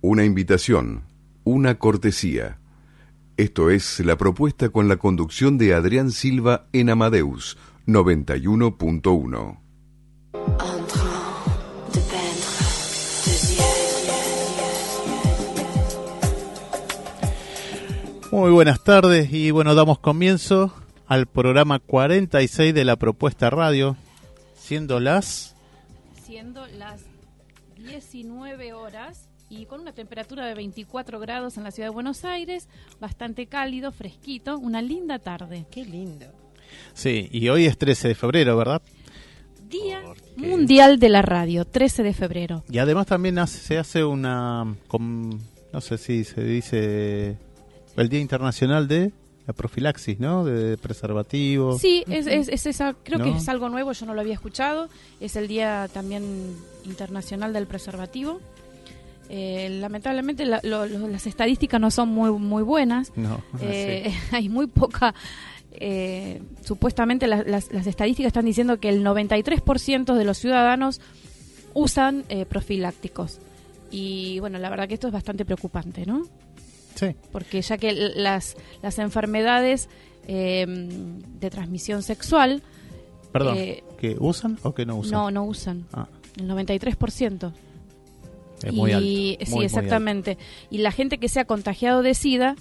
una invitación, una cortesía. Esto es la propuesta con la conducción de Adrián Silva en Amadeus 91.1. Muy buenas tardes y bueno, damos comienzo al programa 46 de la propuesta radio, siendo las... Siendo las 19 horas y con una temperatura de 24 grados en la ciudad de Buenos Aires, bastante cálido, fresquito, una linda tarde. Qué lindo. Sí, y hoy es 13 de febrero, ¿verdad? Día Mundial de la Radio, 13 de febrero. Y además también se hace una, no sé si se dice, el Día Internacional de la profilaxis, ¿no? De preservativo. Sí, es, es, esa, creo que es algo nuevo, yo no lo había escuchado. Es el Día también Internacional del Preservativo. Eh, lamentablemente las estadísticas no son muy muy buenas. Eh, hay muy poca. Eh, supuestamente las, estadísticas están diciendo que el 93% de los ciudadanos usan profilácticos. Y bueno, la verdad que esto es bastante preocupante, ¿no? Sí. Porque ya que las, las enfermedades de transmisión sexual. Perdón, ¿que usan o que no usan? No, no usan. Ah. El 93% y, sí, exactamente. y la gente que se ha contagiado de SIDA,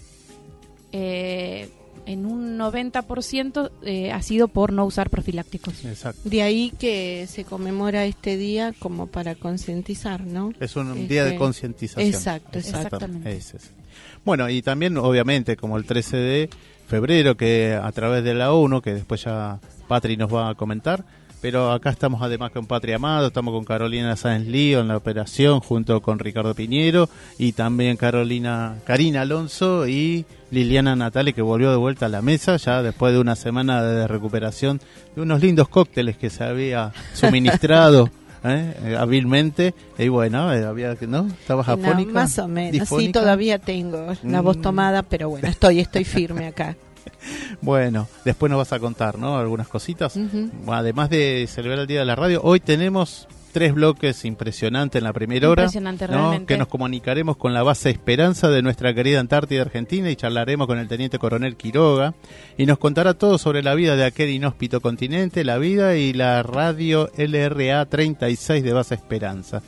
eh, en un 90% eh, ha sido por no usar profilácticos. Exacto. De ahí que se conmemora este día como para concientizar, ¿no? Es un día de este, concientización. Exacto, exactamente. Bueno, y también obviamente como el 13 de febrero, que a través de la ONU, que después ya Patri nos va a comentar, pero acá estamos además con Patria Amado, estamos con Carolina Sáenz Lío en la operación junto con Ricardo Piñero y también Carolina Karina Alonso y Liliana Natale que volvió de vuelta a la mesa ya después de una semana de recuperación de unos lindos cócteles que se había suministrado ¿eh? hábilmente. Y bueno eh, había no estabas afónica más o menos. Sí todavía tengo la voz mm. tomada pero bueno estoy estoy firme acá bueno, después nos vas a contar, ¿no? Algunas cositas. Además de celebrar el Día de la Radio, hoy tenemos tres bloques impresionantes en la primera hora. Que nos comunicaremos con la base Esperanza de nuestra querida Antártida Argentina y charlaremos con el teniente coronel Quiroga y nos contará todo sobre la vida de aquel inhóspito continente, la vida y la radio LRA 36 de base Esperanza.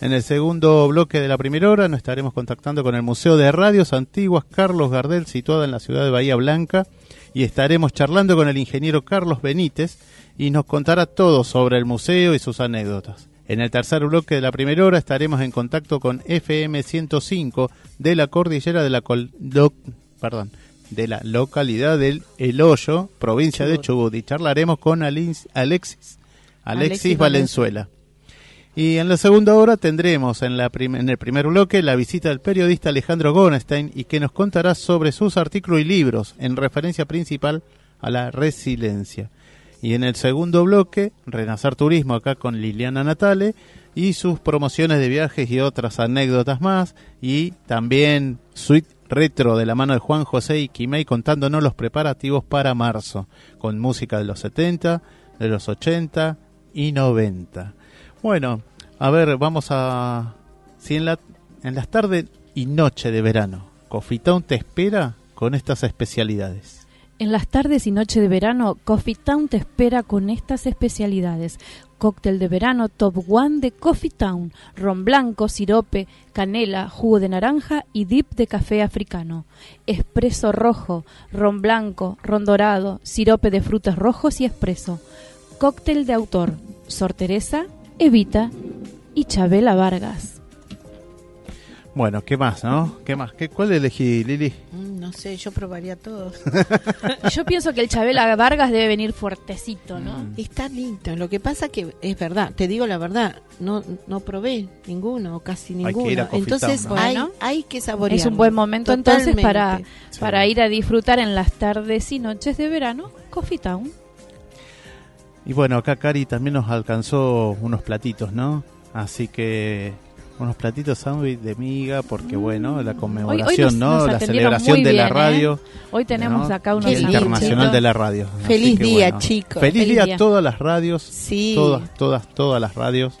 En el segundo bloque de la primera hora nos estaremos contactando con el Museo de Radios Antiguas Carlos Gardel, situado en la ciudad de Bahía Blanca, y estaremos charlando con el ingeniero Carlos Benítez y nos contará todo sobre el museo y sus anécdotas. En el tercer bloque de la primera hora estaremos en contacto con FM 105 de la cordillera de la, perdón, de la localidad del El Hoyo, provincia de Chubut, y charlaremos con Alexis, Alexis, Valenzuela. Y en la segunda hora tendremos en, la en el primer bloque la visita del periodista Alejandro Gonstein y que nos contará sobre sus artículos y libros en referencia principal a la resiliencia. Y en el segundo bloque, Renacer Turismo acá con Liliana Natale y sus promociones de viajes y otras anécdotas más. Y también Suite Retro de la mano de Juan José y Kimei contándonos los preparativos para marzo, con música de los 70, de los 80 y 90. Bueno, a ver, vamos a... Si en, la, en las tardes y noche de verano, Coffee Town te espera con estas especialidades. En las tardes y noche de verano, Coffee Town te espera con estas especialidades. Cóctel de verano Top One de Coffee Town, ron blanco, sirope, canela, jugo de naranja y dip de café africano. Espresso rojo, ron blanco, ron dorado, sirope de frutos rojos y espresso. Cóctel de autor, Sor Teresa, Evita y Chabela Vargas. Bueno, ¿qué más, no? ¿Qué más? ¿Qué, ¿Cuál elegí, Lili? Mm, no sé, yo probaría todos. yo pienso que el Chabela Vargas debe venir fuertecito, ¿no? Mm. Está lindo. Lo que pasa que es verdad, te digo la verdad, no no probé ninguno, casi ninguno. entonces hay, hay, que saborear. Es un buen momento entonces para, para ir a disfrutar en las tardes y noches de verano Coffee Town. Y bueno, acá Cari también nos alcanzó unos platitos, ¿no? Así que unos platitos sándwich de miga porque bueno la conmemoración no la celebración de la ¿eh? radio hoy tenemos acá unos internacional de la radio feliz día chicos. Feliz, día, a todas las radios sí. todas todas todas las radios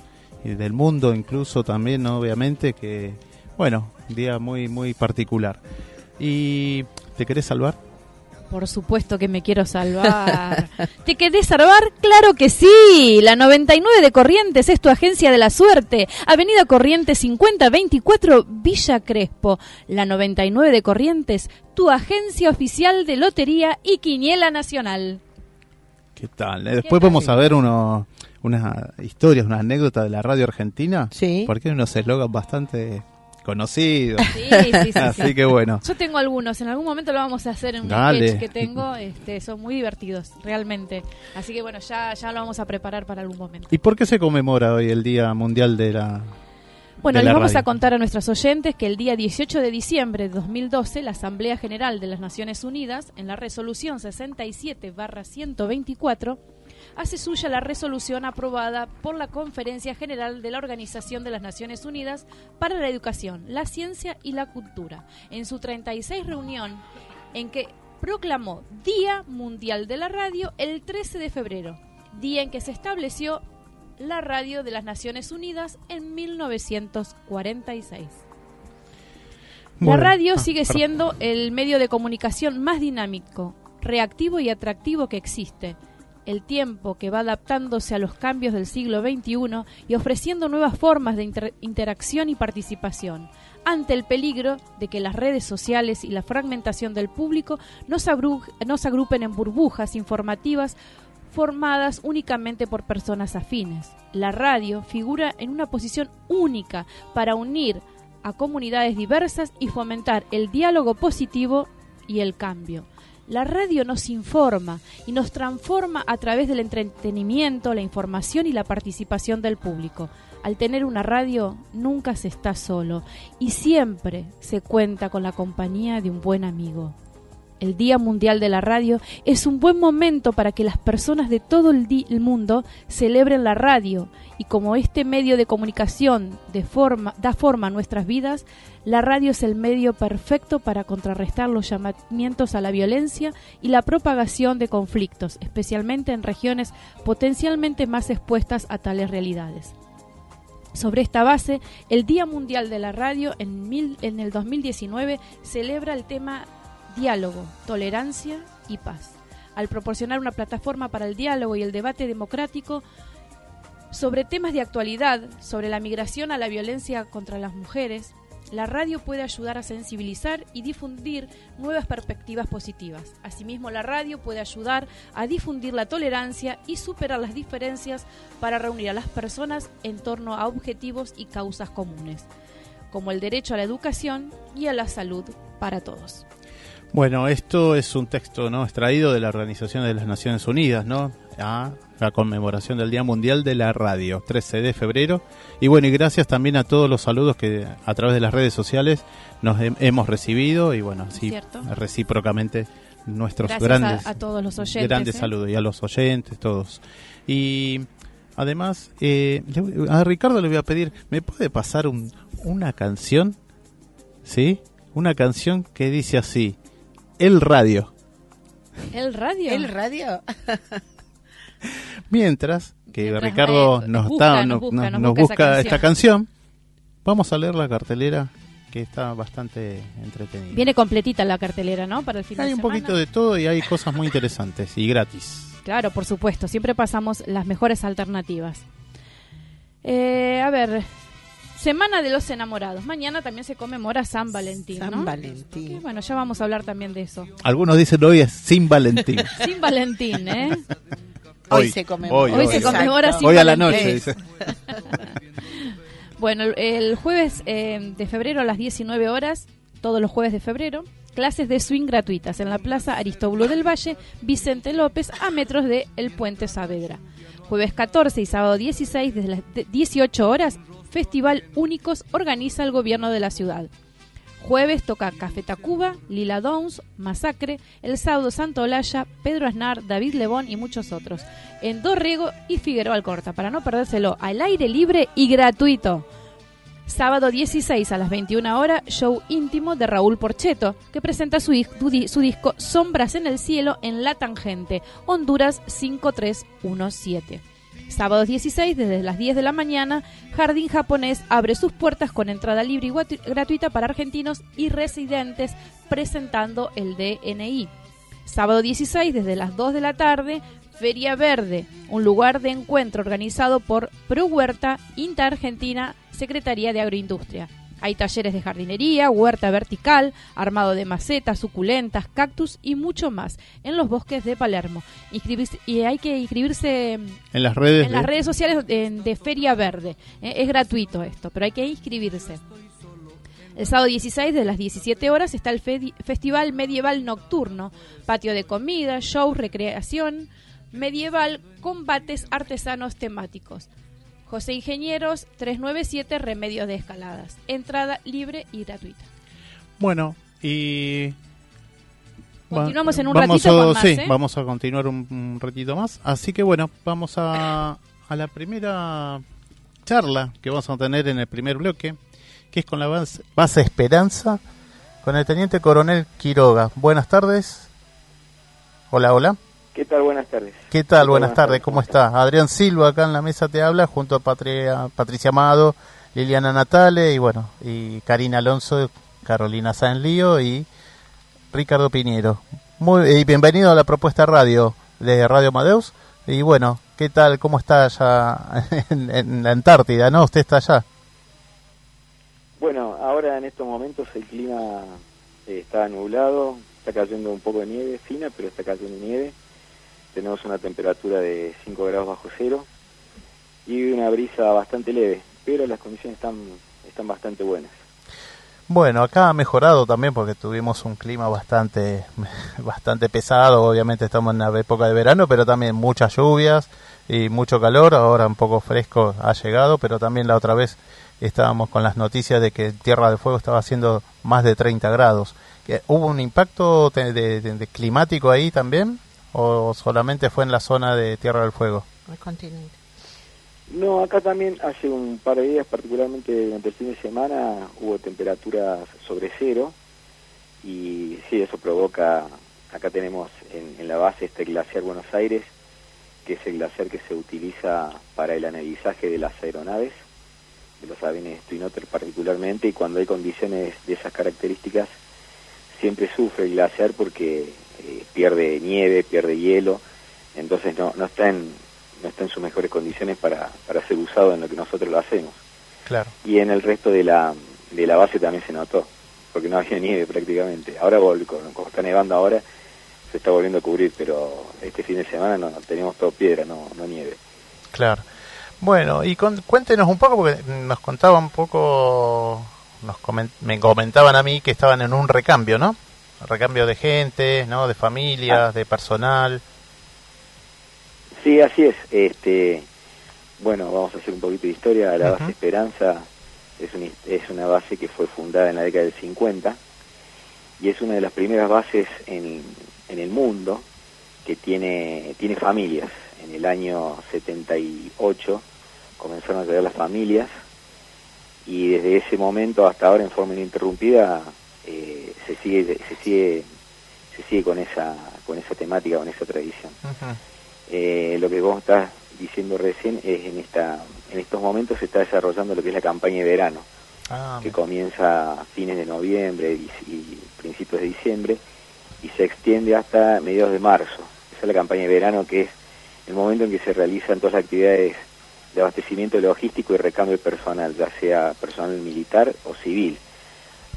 y del mundo incluso también obviamente que bueno día muy muy particular. Y te querés salvar por supuesto que me quiero salvar. ¿Te querés salvar? Claro que sí. La 99 de Corrientes es tu agencia de la suerte. Avenida Corrientes 5024 Villa Crespo. La 99 de Corrientes, tu agencia oficial de lotería y quiniela nacional. ¿Qué tal? Eh, después vamos a ver uno, unas historias, unas anécdotas de la radio argentina. Sí. Porque hay unos eslogans bastante conocido. Así que bueno. Yo tengo algunos, en algún momento lo vamos a hacer en un sketch que tengo, este, son muy divertidos, realmente. Así que bueno, ya, ya lo vamos a preparar para algún momento. ¿Y por qué se conmemora hoy el Día Mundial de la bueno, les vamos a contar a nuestros oyentes que el día 18 de diciembre de 2012, la Asamblea General de las Naciones Unidas, en la resolución 67-124, hace suya la resolución aprobada por la Conferencia General de la Organización de las Naciones Unidas para la Educación, la Ciencia y la Cultura, en su 36 reunión en que proclamó Día Mundial de la Radio el 13 de febrero, día en que se estableció la radio de las Naciones Unidas en 1946. la radio ah, sigue siendo el medio de comunicación más dinámico, reactivo y atractivo que existe el tiempo que va adaptándose a los cambios del siglo XXI y ofreciendo nuevas formas de interacción y participación, ante el peligro de que las redes sociales y la fragmentación del público nos, nos agrupen en burbujas informativas formadas únicamente por personas afines. La radio figura en una posición única para unir a comunidades diversas y fomentar el diálogo positivo y el cambio. La radio nos informa y nos transforma a través del entretenimiento, la información y la participación del público. Al tener una radio nunca se está solo y siempre se cuenta con la compañía de un buen amigo el Día Mundial de la Radio, es un buen momento para que las personas de todo el, mundo celebren la radio y como este medio de comunicación da forma a nuestras vidas, la radio es el medio perfecto para contrarrestar los llamamientos a la violencia y la propagación de conflictos, especialmente en regiones potencialmente más expuestas a tales realidades. Sobre esta base, el Día Mundial de la Radio en, en el 2019 celebra el tema diálogo, tolerancia y paz. Al proporcionar una plataforma para el diálogo y el debate democrático sobre temas de actualidad, sobre la migración a la violencia contra las mujeres, la radio puede ayudar a sensibilizar y difundir nuevas perspectivas positivas. Asimismo, la radio puede ayudar a difundir la tolerancia y superar las diferencias para reunir a las personas en torno a objetivos y causas comunes, como el derecho a la educación y a la salud para todos. Bueno, esto es un texto no extraído de la Organización de las Naciones Unidas, ¿no? A la conmemoración del Día Mundial de la Radio, 13 de febrero. Y bueno, y gracias también a todos los saludos que a través de las redes sociales nos hemos recibido y bueno, así recíprocamente nuestros grandes a, todos los oyentes, grandes ¿eh? saludos y a los oyentes todos. Y además, eh, a Ricardo le voy a pedir, ¿me puede pasar un, una canción? ¿Sí? Una canción que dice así, El Radio. ¿El Radio? ¿El Radio? Mientras que Ricardo nos, está, nos, busca, esta canción, vamos a leer la cartelera que está bastante entretenida. Viene completita la cartelera, ¿no? Para el final Hay un poquito de todo y hay cosas muy interesantes y gratis. Claro, por supuesto. Siempre pasamos las mejores alternativas. Eh, a ver, Semana de los Enamorados. Mañana también se conmemora San Valentín. San Valentín. bueno, ya vamos a hablar también de eso. Algunos dicen hoy es sin Valentín. sin Valentín, ¿eh? Hoy, se conmemora. Hoy, se conmemora sin Hoy a la noche, dice. Bueno, el jueves eh, de febrero a las 19 horas, todos los jueves de febrero, clases de swing gratuitas en la Plaza Aristóbulo del Valle, Vicente López, a metros de El Puente Saavedra. Jueves 14 y sábado 16, desde las 18 horas, Festival Únicos organiza el gobierno de la ciudad. Jueves toca Café Tacuba, Lila Downs, Masacre, El Sábado Santo Olaya, Pedro Aznar, David Lebón y muchos otros. En Dorrego y Figueroa Alcorta, para no perdérselo, al aire libre y gratuito. Sábado 16 a las 21 horas, show íntimo de Raúl Porcheto, que presenta su, su disco Sombras en el Cielo en La Tangente, Honduras 5317. Sábado 16, desde las 10 de la mañana, Jardín Japonés abre sus puertas con entrada libre y gratuita para argentinos y residentes presentando el DNI. Sábado 16, desde las 2 de la tarde, Feria Verde, un lugar de encuentro organizado por Pro Huerta, Inta Argentina, Secretaría de Agroindustria. Hay talleres de jardinería, huerta vertical, armado de macetas, suculentas, cactus y mucho más en los bosques de Palermo. y hay que inscribirse en las redes, en las redes sociales de, Feria Verde. Eh, es gratuito esto, pero hay que inscribirse. El sábado 16 de las 17 horas está el Festival Medieval Nocturno, patio de comida, show, recreación medieval, combates artesanos temáticos. José Ingenieros 397 Remedios de Escaladas. Entrada libre y gratuita. Bueno, y Continuamos en un ratito más, Sí, ¿eh? vamos a continuar un, ratito más. Así que bueno, vamos a, a la primera charla que vamos a tener en el primer bloque, que es con la base, base Esperanza, con el teniente coronel Quiroga. Buenas tardes. Hola, hola. ¿Qué tal? Buenas tardes. ¿Qué tal? Buenas, tardes. ¿Cómo está? Adrián Silva acá en la mesa te habla junto a Patria, Patricia Amado, Liliana Natale y bueno, y Karina Alonso, Carolina Sanlío y Ricardo Piñero. Muy y bienvenido a la propuesta radio de Radio Madeus. Y bueno, ¿qué tal? ¿Cómo está allá en, la Antártida? ¿No? ¿Usted está allá? Bueno, ahora en estos momentos el clima eh, está nublado, está cayendo un poco de nieve fina, pero está cayendo nieve tenemos una temperatura de 5 grados bajo cero y una brisa bastante leve, pero las condiciones están, están bastante buenas. Bueno, acá ha mejorado también porque tuvimos un clima bastante, bastante pesado, obviamente estamos en la época de verano, pero también muchas lluvias y mucho calor, ahora un poco fresco ha llegado, pero también la otra vez estábamos con las noticias de que Tierra del Fuego estaba haciendo más de 30 grados. ¿Hubo un impacto de climático ahí también? O solamente fue en la zona de Tierra del Fuego? No, acá también hace un par de días, particularmente durante el fin de semana, hubo temperaturas sobre cero y sí, eso provoca, acá tenemos en, la base este glaciar Buenos Aires, que es el glaciar que se utiliza para el analizaje de las aeronaves, de los aviones Twin Otter particularmente, y cuando hay condiciones de esas características, siempre sufre el glaciar porque eh, pierde nieve, pierde hielo, entonces no, no, está en, no está en sus mejores condiciones para, para ser usado en lo que nosotros lo hacemos. Claro. Y en el resto de la, de la base también se notó, porque no había nieve prácticamente. Ahora, como está nevando ahora, se está volviendo a cubrir, pero este fin de semana no, tenemos todo piedra, no, no nieve. Claro. Bueno, y cuéntenos un poco, porque nos contaba un poco, nos me comentaban a mí que estaban en un recambio, ¿no? Recambio de gente, ¿no? De familias, ah. de personal. Sí, así es. Este, bueno, vamos a hacer un poquito de historia. La base Esperanza es, es una base que fue fundada en la década del 50 y es una de las primeras bases en, en el mundo que tiene, tiene familias. En el año 78 comenzaron a llegar las familias y desde ese momento hasta ahora en forma ininterrumpida eh, se sigue se sigue se sigue con esa con esa temática con esa tradición. Eh, lo que vos estás diciendo recién es en esta en estos momentos se está desarrollando lo que es la campaña de verano ah, que comienza a fines de noviembre y, principios de diciembre y se extiende hasta mediados de marzo. Esa es la campaña de verano que es el momento en que se realizan todas las actividades de abastecimiento logístico y recambio personal, ya sea personal militar o civil.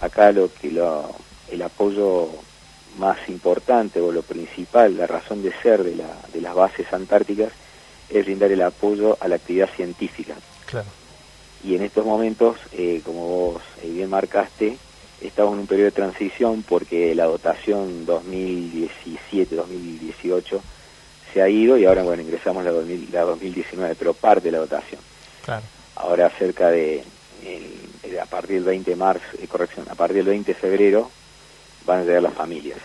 Acá lo que lo, el apoyo más importante o lo principal, la razón de ser de, la, de las bases antárticas es brindar el apoyo a la actividad científica. Claro. Y en estos momentos, eh, como vos eh, bien marcaste, estamos en un periodo de transición porque la dotación 2017-2018 se ha ido y ahora bueno ingresamos la, 2019, pero parte de la dotación. Claro. Ahora cerca de, a partir del 20 de marzo, eh, corrección, a partir del 20 de febrero van a llegar las familias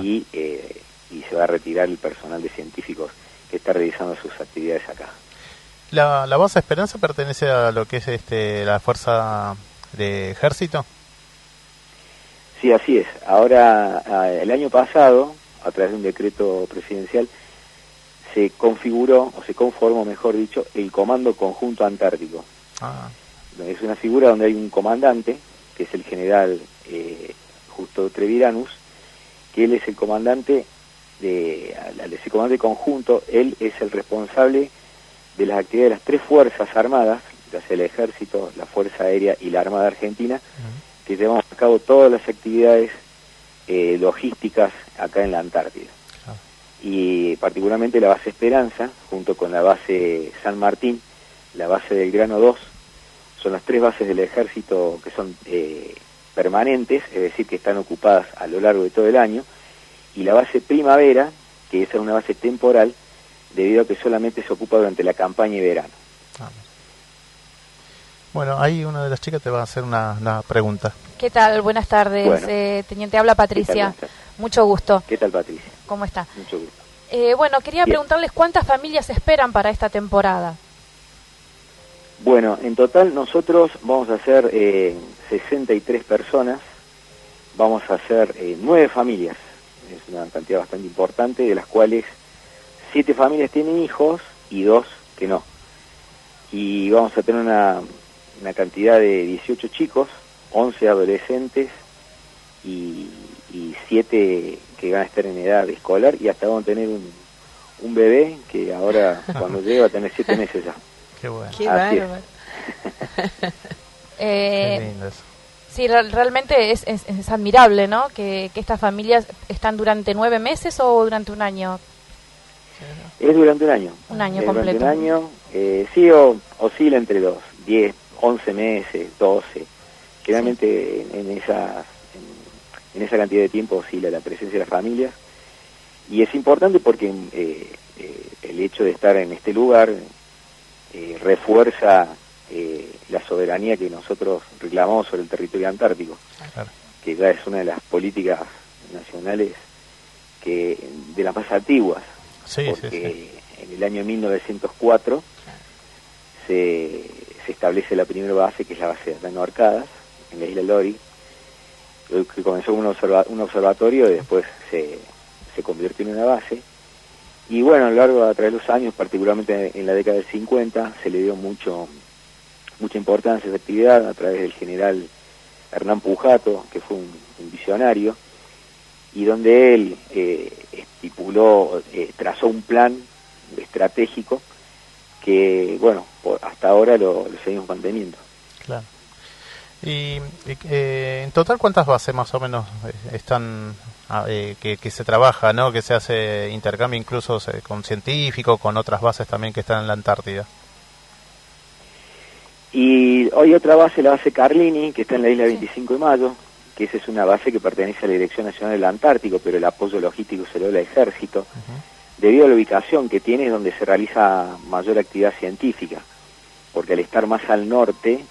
y, eh, y se va a retirar el personal de científicos que está realizando sus actividades acá. La, la base Esperanza pertenece a lo que es este la fuerza de ejército. Sí, así es. Ahora, el año pasado, a través de un decreto presidencial, se configuró, o se conformó, mejor dicho, el Comando Conjunto Antártico. Ah. Es una figura donde hay un comandante, que es el general eh, Justo Treviranus, que él es el comandante de, ese comandante conjunto, él es el responsable de las actividades de las tres fuerzas armadas, ya sea el ejército, la Fuerza Aérea y la Armada Argentina, que llevamos a cabo todas las actividades eh, logísticas acá en la Antártida. Y particularmente la base Esperanza, junto con la base San Martín, la base del Grano 2, son las tres bases del ejército que son eh, permanentes, es decir, que están ocupadas a lo largo de todo el año, y la base Primavera, que es una base temporal, debido a que solamente se ocupa durante la campaña y verano. Ah. Bueno, ahí una de las chicas te va a hacer una, pregunta. ¿Qué tal? Buenas tardes, eh, teniente. Habla Patricia. Mucho gusto. ¿Qué tal, Patricia? ¿Cómo está? Mucho gusto. Eh, bueno, quería preguntarles cuántas familias esperan para esta temporada. Bueno, en total nosotros vamos a hacer eh, 63 personas, vamos a hacer eh, nueve familias, es una cantidad bastante importante, de las cuales siete familias tienen hijos y dos que no. Y vamos a tener una, una cantidad de 18 chicos, 11 adolescentes y y siete que van a estar en edad escolar y hasta vamos a tener un, un bebé que ahora cuando llegue va a tener siete meses ya. Qué bueno. Qué bárbaro. eh, sí, realmente es, es, admirable, ¿no? Que, que estas familias están durante nueve meses o durante un año. Es durante un año. Un año completo. Durante un año, eh, sí, o, oscila entre dos, diez, once meses, doce. Generalmente en, en esas en esa cantidad de tiempo oscila la presencia de las familias. Y es importante porque eh, eh, el hecho de estar en este lugar eh, refuerza la soberanía que nosotros reclamamos sobre el territorio antártico, que ya es una de las políticas nacionales que de las más antiguas, porque en el año 1904 se, se establece la primera base, que es la base de Atano Arcadas, en la isla Lori, que comenzó como un, observatorio y después se, se convirtió en una base. Y bueno, a lo largo de los años, particularmente en la década del 50, se le dio mucho mucha importancia a esa actividad a través del general Hernán Pujato, que fue un, visionario, y donde él eh, estipuló, eh, trazó un plan estratégico que, bueno, hasta ahora lo, seguimos manteniendo. Claro. Y, eh, en total, ¿cuántas bases más o menos eh, están eh, que, se trabaja, ¿no? que se hace intercambio incluso con científicos, con otras bases también que están en la Antártida? Y hoy otra base, la base Carlini, que está en la isla 25 de Mayo, que esa es una base que pertenece a la Dirección Nacional del Antártico, pero el apoyo logístico se lo da al ejército, debido a la ubicación que tiene donde se realiza mayor actividad científica, porque al estar más al norte,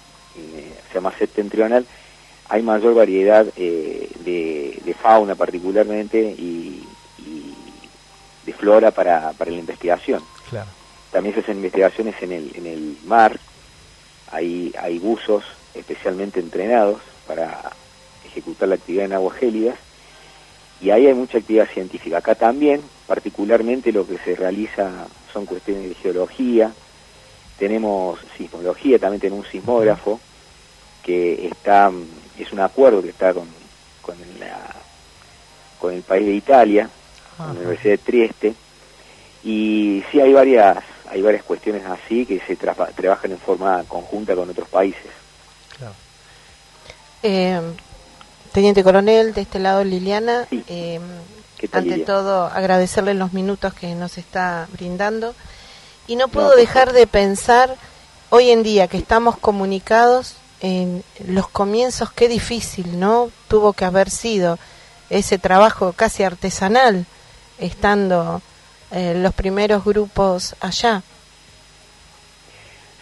sea más septentrional, hay mayor variedad eh, de, fauna particularmente y, de flora para, para la investigación. Claro. También se hacen investigaciones en el, en el mar, hay, hay buzos especialmente entrenados para ejecutar la actividad en aguas gélidas y ahí hay mucha actividad científica. Acá también, particularmente lo que se realiza son cuestiones de geología, tenemos sismología, también tenemos un sismógrafo que está, es un acuerdo que está con, con, con el país de Italia, con la Universidad de Trieste, y sí hay varias, hay varias cuestiones así que se trabajan en forma conjunta con otros países. Eh, Teniente Coronel, de este lado Liliana, eh, ante todo agradecerle los minutos que nos está brindando. Y no puedo dejar de pensar hoy en día que estamos comunicados en los comienzos, qué difícil, ¿no? Tuvo que haber sido ese trabajo casi artesanal estando eh, los primeros grupos allá.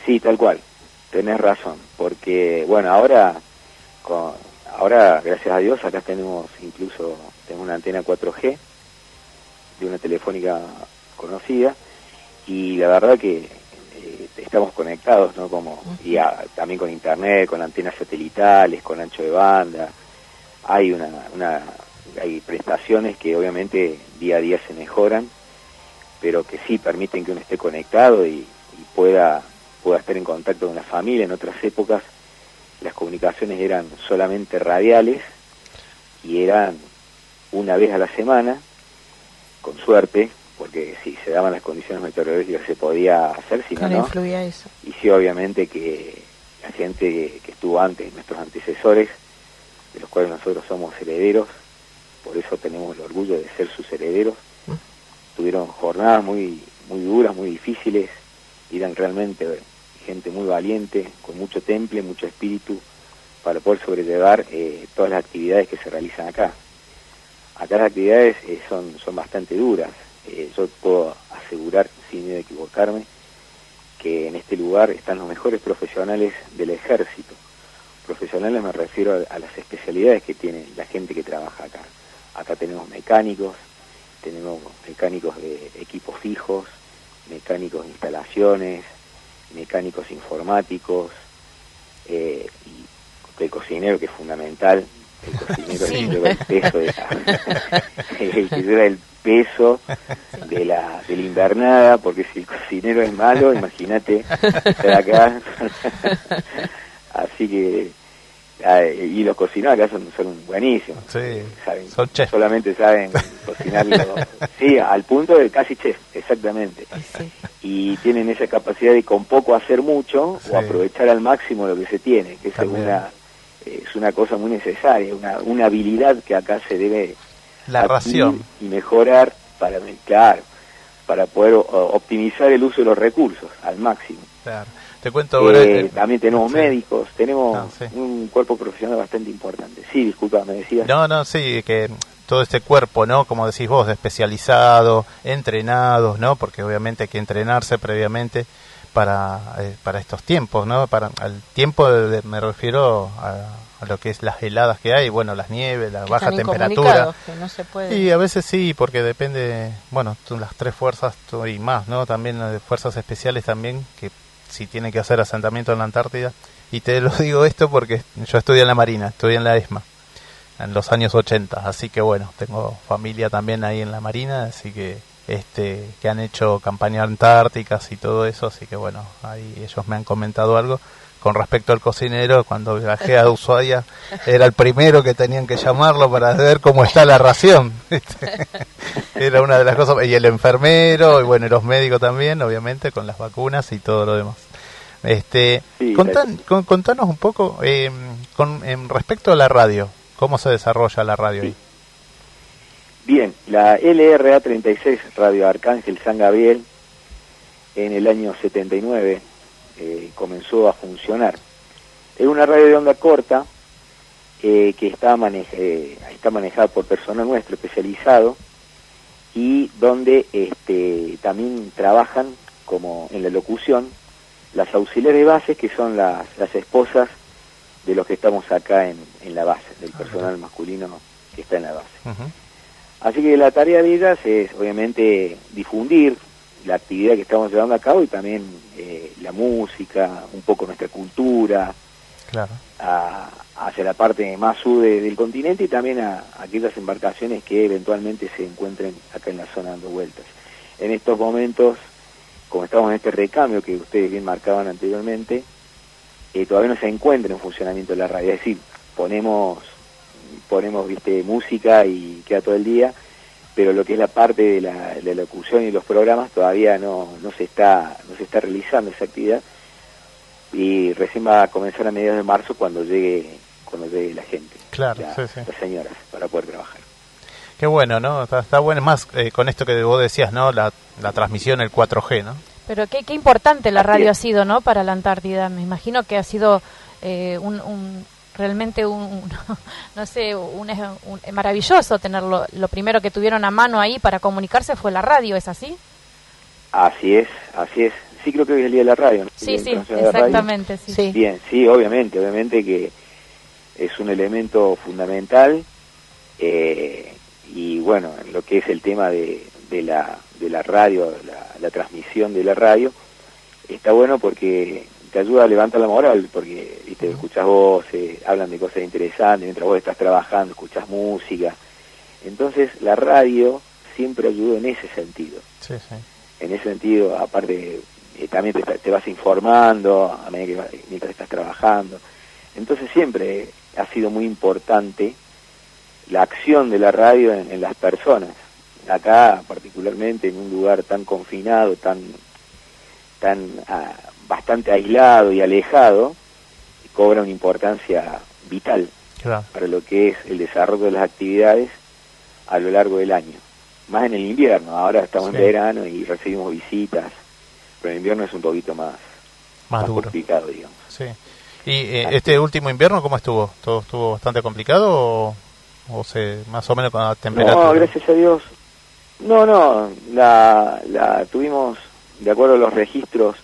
Sí, tal cual, tenés razón, porque bueno, ahora ahora, gracias a Dios, acá tenemos incluso tenemos una antena 4G de una telefónica conocida y la verdad que eh, estamos conectados, ¿no? Como y también con internet, con antenas satelitales, con ancho de banda. Hay una, una hay prestaciones que obviamente día a día se mejoran, pero que sí permiten que uno esté conectado y, y pueda pueda estar en contacto con la familia. En otras épocas las comunicaciones eran solamente radiales y eran una vez a la semana, con suerte, porque si se daban las condiciones meteorológicas se podía hacer, si no, no. eso? Y sí, obviamente que la gente que, estuvo antes, nuestros antecesores, de los cuales nosotros somos herederos, por eso tenemos el orgullo de ser sus herederos, mm. tuvieron jornadas muy, muy duras, muy difíciles, eran realmente gente muy valiente, con mucho temple, mucho espíritu, para poder sobrellevar eh, todas las actividades que se realizan acá. Acá las actividades eh, son, son bastante duras. Eh, yo puedo asegurar, sin miedo a equivocarme, que en este lugar están los mejores profesionales del ejército. Profesionales me refiero a, a las especialidades que tiene la gente que trabaja acá. Acá tenemos mecánicos, tenemos mecánicos de equipos fijos, mecánicos de instalaciones, mecánicos informáticos, eh, y el cocinero que es fundamental, el cocinero que lleva el peso de la, el que lleva el peso de la, de la invernada, porque si el cocinero es malo, imagínate estar acá. Así que y los cocineros acá son, son buenísimos. Sí, saben, Solamente saben cocinarlo. sí, al punto de casi chef, exactamente. Y tienen esa capacidad de con poco hacer mucho o aprovechar al máximo lo que se tiene, que es una, es una cosa muy necesaria, una, una habilidad que acá se debe la ración y mejorar para, claro, para poder optimizar el uso de los recursos al máximo. Claro. Te cuento eh, También tenemos médicos, tenemos ah, un cuerpo profesional bastante importante. Sí, disculpa, me decías. No, no, sí, que todo este cuerpo, ¿no? Como decís vos, especializado, entrenados, ¿no? Porque obviamente hay que entrenarse previamente para, eh, para estos tiempos, ¿no? Para al tiempo me refiero a, lo que es las heladas que hay, bueno, las nieves, la baja temperatura. Y a veces sí, porque depende, bueno, las tres fuerzas y más, ¿no? También de fuerzas especiales también que si tiene que hacer asentamiento en la Antártida. Y te lo digo esto porque yo estudié en la Marina, estudié en la ESMA en los años 80, así que bueno, tengo familia también ahí en la Marina, así que este que han hecho campañas antárticas y todo eso, así que bueno, ahí ellos me han comentado algo con respecto al cocinero, cuando viajé a Ushuaia, era el primero que tenían que llamarlo para ver cómo está la ración. era una de las cosas, y el enfermero, y bueno, los médicos también, obviamente, con las vacunas y todo lo demás. Este, contanos un poco eh, con en respecto a la radio, ¿cómo se desarrolla la radio ahí? Bien, la LRA 36, Radio Arcángel San Gabriel, en el año 79 eh, comenzó a funcionar. Es una radio de onda corta eh, que está, eh, está manejada por personal nuestro especializado y donde este, también trabajan como en la locución las auxiliares bases que son las, las esposas de los que estamos acá en, en la base, del personal masculino que está en la base. Así que la tarea de ellas es obviamente difundir la actividad que estamos llevando a cabo y también eh, la música, un poco nuestra cultura, claro. hacia la parte más sur del continente y también a, aquellas embarcaciones que eventualmente se encuentren acá en la zona dando vueltas. En estos momentos, como estamos en este recambio que ustedes bien marcaban anteriormente, eh, todavía no se encuentra en funcionamiento la radio, es decir, ponemos ponemos viste música y queda todo el día pero lo que es la parte de la, de la locución y los programas todavía no, no se está no se está realizando esa actividad. Y recién va a comenzar a mediados de marzo cuando llegue cuando llegue la gente claro las señoras para poder trabajar. Qué bueno no está, bueno. Más eh, con esto que vos decías no la, la transmisión el 4G no pero qué, qué importante la radio ha sido no para la Antártida. Me imagino que ha sido eh, un realmente un, no sé, un, maravilloso tenerlo. Lo primero que tuvieron a mano ahí para comunicarse fue la radio, ¿es así? Así es, así es. Sí creo que hoy es el día de la radio. Sí, sí, exactamente. Sí. Bien, sí, obviamente, obviamente que es un elemento fundamental eh, y bueno, lo que es el tema de, de, la, de la radio, la, la transmisión de la radio, está bueno porque te ayuda a levantar la moral, porque viste escuchas voces, hablan de cosas interesantes, mientras vos estás trabajando, escuchas música. Entonces la radio siempre ayudó en ese sentido. Sí, sí. En ese sentido, aparte, eh, también te, vas informando a medida que mientras estás trabajando. Entonces siempre ha sido muy importante la acción de la radio en, las personas. Acá, particularmente en un lugar tan confinado, tan tan ah, bastante aislado y alejado, cobra una importancia vital para lo que es el desarrollo de las actividades a lo largo del año. Más en el invierno, ahora estamos en verano y recibimos visitas, pero en invierno es un poquito más, más, complicado, digamos. Sí. ¿Y eh, este último invierno cómo estuvo? ¿Todo estuvo bastante complicado o, se, más o menos con la temperatura? No, gracias a Dios. No, no, la, la tuvimos, de acuerdo a los registros,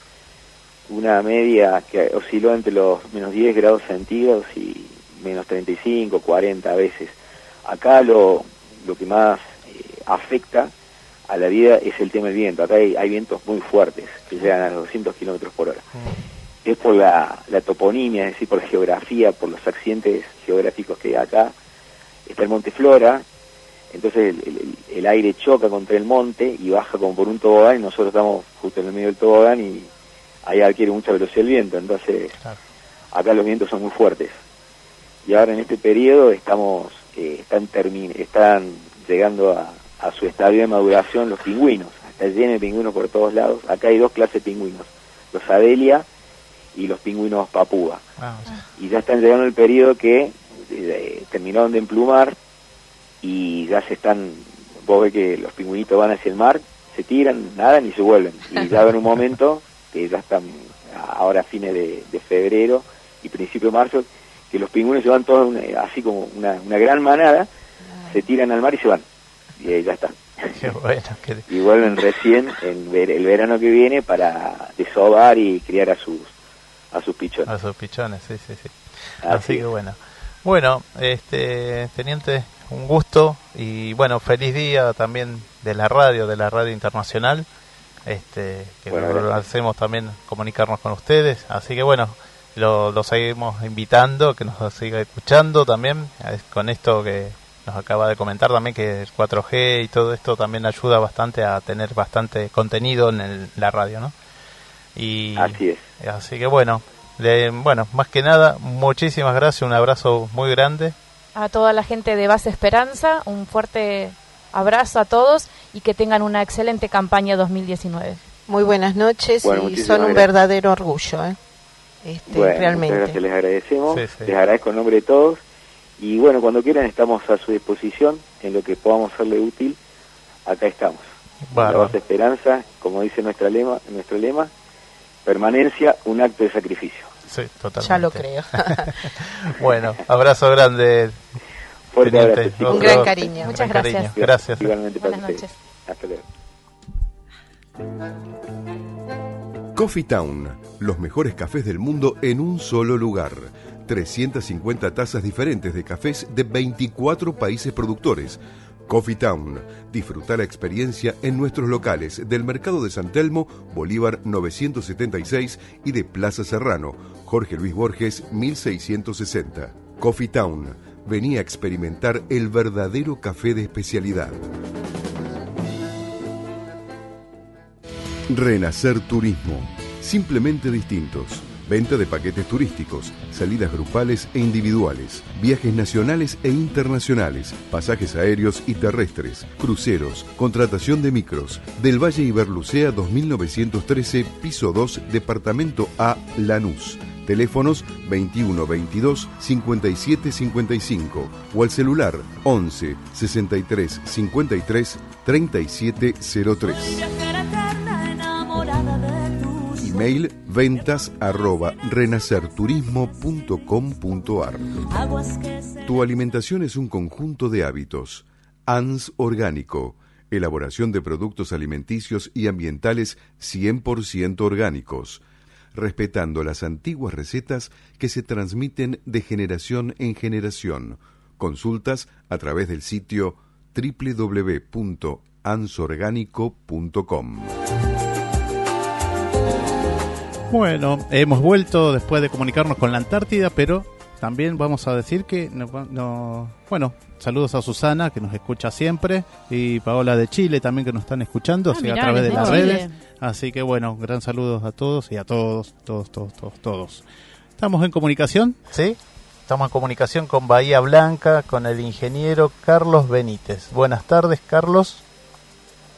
una media que osciló entre los menos 10 grados centígrados y menos 35, 40 a veces. Acá lo, lo que más eh, afecta a la vida es el tema del viento. Acá hay, vientos muy fuertes que llegan a los 200 kilómetros por hora. Mm. Es por la, la, toponimia, es decir, por la geografía, por los accidentes geográficos que hay acá. Está el monte Flora, entonces el, el aire choca contra el monte y baja como por un tobogán y nosotros estamos justo en el medio del tobogán y ahí adquiere mucha velocidad el viento, entonces acá los vientos son muy fuertes. Y ahora en este periodo estamos, eh, están, están llegando a, su estadio de maduración los pingüinos, está lleno de pingüinos por todos lados. Acá hay dos clases de pingüinos, los Adelia y los pingüinos Papúa. Ah, y ya están llegando el periodo que eh, terminaron de emplumar y ya se están, vos ves que los pingüinitos van hacia el mar, se tiran, nadan y se vuelven. Y ya en un momento que ya están ahora a fines de, febrero y principio de marzo, que los pingüinos se van todos así como una, gran manada, ah. se tiran al mar y se van. Y ahí ya están. y vuelven recién en el verano que viene para desovar y criar a sus a sus pichones. A sus pichones, sí, sí, sí. Así, que bueno. Bueno, este teniente, un gusto y bueno, feliz día también de la radio, de la radio internacional este, que lo hacemos también comunicarnos con ustedes. Así que bueno, lo, seguimos invitando, que nos siga escuchando también, con esto que nos acaba de comentar también, que el 4G y todo esto también ayuda bastante a tener bastante contenido en la radio, ¿no? Y, así es. Así que bueno, bueno, más que nada, muchísimas gracias, un abrazo muy grande. A toda la gente de Base Esperanza, un fuerte abrazo a todos y que tengan una excelente campaña 2019. Muy buenas noches y son un verdadero orgullo, ¿eh? Este, realmente. Gracias, les agradecemos, les agradezco en nombre de todos y bueno, cuando quieran estamos a su disposición en lo que podamos serle útil, acá estamos. La voz de esperanza, como dice nuestra lema, nuestro lema, permanencia, un acto de sacrificio. Sí, totalmente. Ya lo creo. bueno, abrazo grande. Un gran cariño. Muchas gracias. Gracias. Igualmente Buenas noches. Hasta luego. Coffee Town, los mejores cafés del mundo en un solo lugar 350 tazas diferentes de cafés de 24 países productores. Coffee Town. Disfruta la experiencia en nuestros locales del Mercado de San Telmo, Bolívar 976 y de Plaza Serrano, Jorge Luis Borges 1660. Coffee Town. Venía a experimentar el verdadero café de especialidad. Renacer Turismo. Simplemente distintos. Venta de paquetes turísticos, salidas grupales e individuales, viajes nacionales e internacionales, pasajes aéreos y terrestres, cruceros, contratación de micros. Del Valle Iberlucea 2913, piso 2, departamento A, Lanús. Teléfonos 21 22 57 55 o al celular 11 63 53 37 03. Email ventas arroba renacerturismo.com.ar Tu alimentación es un conjunto de hábitos. ANS Orgánico. Elaboración de productos alimenticios y ambientales 100% orgánicos respetando las antiguas recetas que se transmiten de generación en generación. Consultas a través del sitio www.ansorgánico.com. Bueno, hemos vuelto después de comunicarnos con la Antártida, pero también vamos a decir que, no, bueno, saludos a Susana, que nos escucha siempre, y Paola de Chile también, que nos están escuchando, ah, a través de las redes. Así que bueno, gran saludos a todos y a todos, todos, todos, todos, todos. ¿Estamos en comunicación? Sí. Estamos en comunicación con Bahía Blanca, con el ingeniero Carlos Benítez. Buenas tardes, Carlos.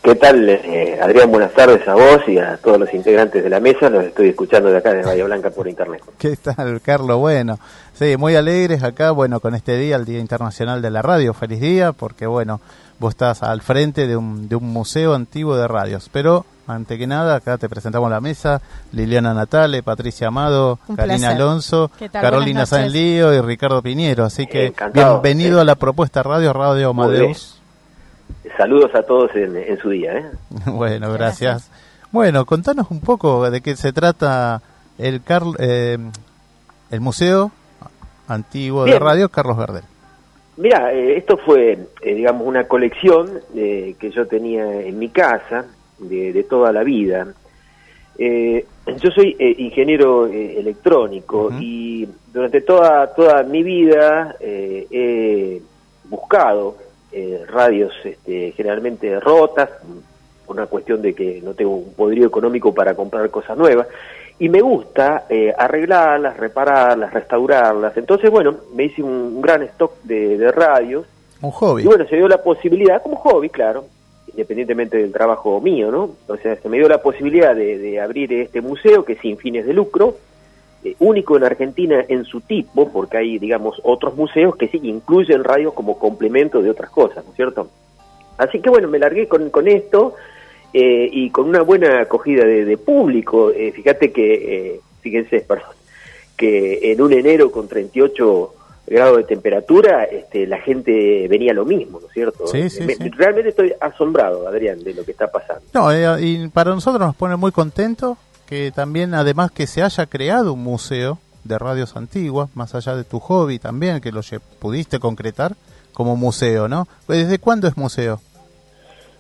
¿Qué tal, eh, Adrián? Buenas tardes a vos y a todos los integrantes de la mesa. Los estoy escuchando de acá de Bahía Blanca por internet. ¿Qué tal, Carlos? Bueno, sí, muy alegres acá, bueno, con este día, el Día Internacional de la Radio. Feliz día, porque bueno, vos estás al frente de un, de un museo antiguo de radios. Pero, ante que nada, acá te presentamos la mesa. Liliana Natale, Patricia Amado, Karina Alonso, Carolina Sanlío y Ricardo Piñero. Así que, bienvenido a la propuesta Radio, Radio Amadeus saludos a todos en, su día. ¿eh? bueno, gracias. Bueno, contanos un poco de qué se trata el, eh, el Museo Antiguo de Radio Carlos Verdel. Mira, eh, esto fue, digamos, una colección que yo tenía en mi casa de, toda la vida. yo soy ingeniero electrónico y durante toda, toda mi vida he buscado eh, radios este, generalmente rotas, por una cuestión de que no tengo un poderío económico para comprar cosas nuevas, y me gusta eh, arreglarlas, repararlas, restaurarlas. Entonces, bueno, me hice un, gran stock de, radios. Un hobby. Y bueno, se dio la posibilidad, como hobby, claro, independientemente del trabajo mío, ¿no? O sea, se me dio la posibilidad de, de abrir este museo que es sin fines de lucro, eh, único en Argentina en su tipo, porque hay, digamos, otros museos que sí incluyen radios como complemento de otras cosas, ¿no es cierto? Así que bueno, me largué con, con esto eh, y con una buena acogida de, público. Eh, fíjate que, fíjense, perdón, que en un enero con 38 grados de temperatura, este, la gente venía lo mismo, ¿no es cierto? Sí, sí, Realmente estoy asombrado, Adrián, de lo que está pasando. No, y para nosotros nos pone muy contentos que también además que se haya creado un museo de radios antiguas, más allá de tu hobby también, que lo pudiste concretar como museo, ¿no? ¿Desde cuándo es museo?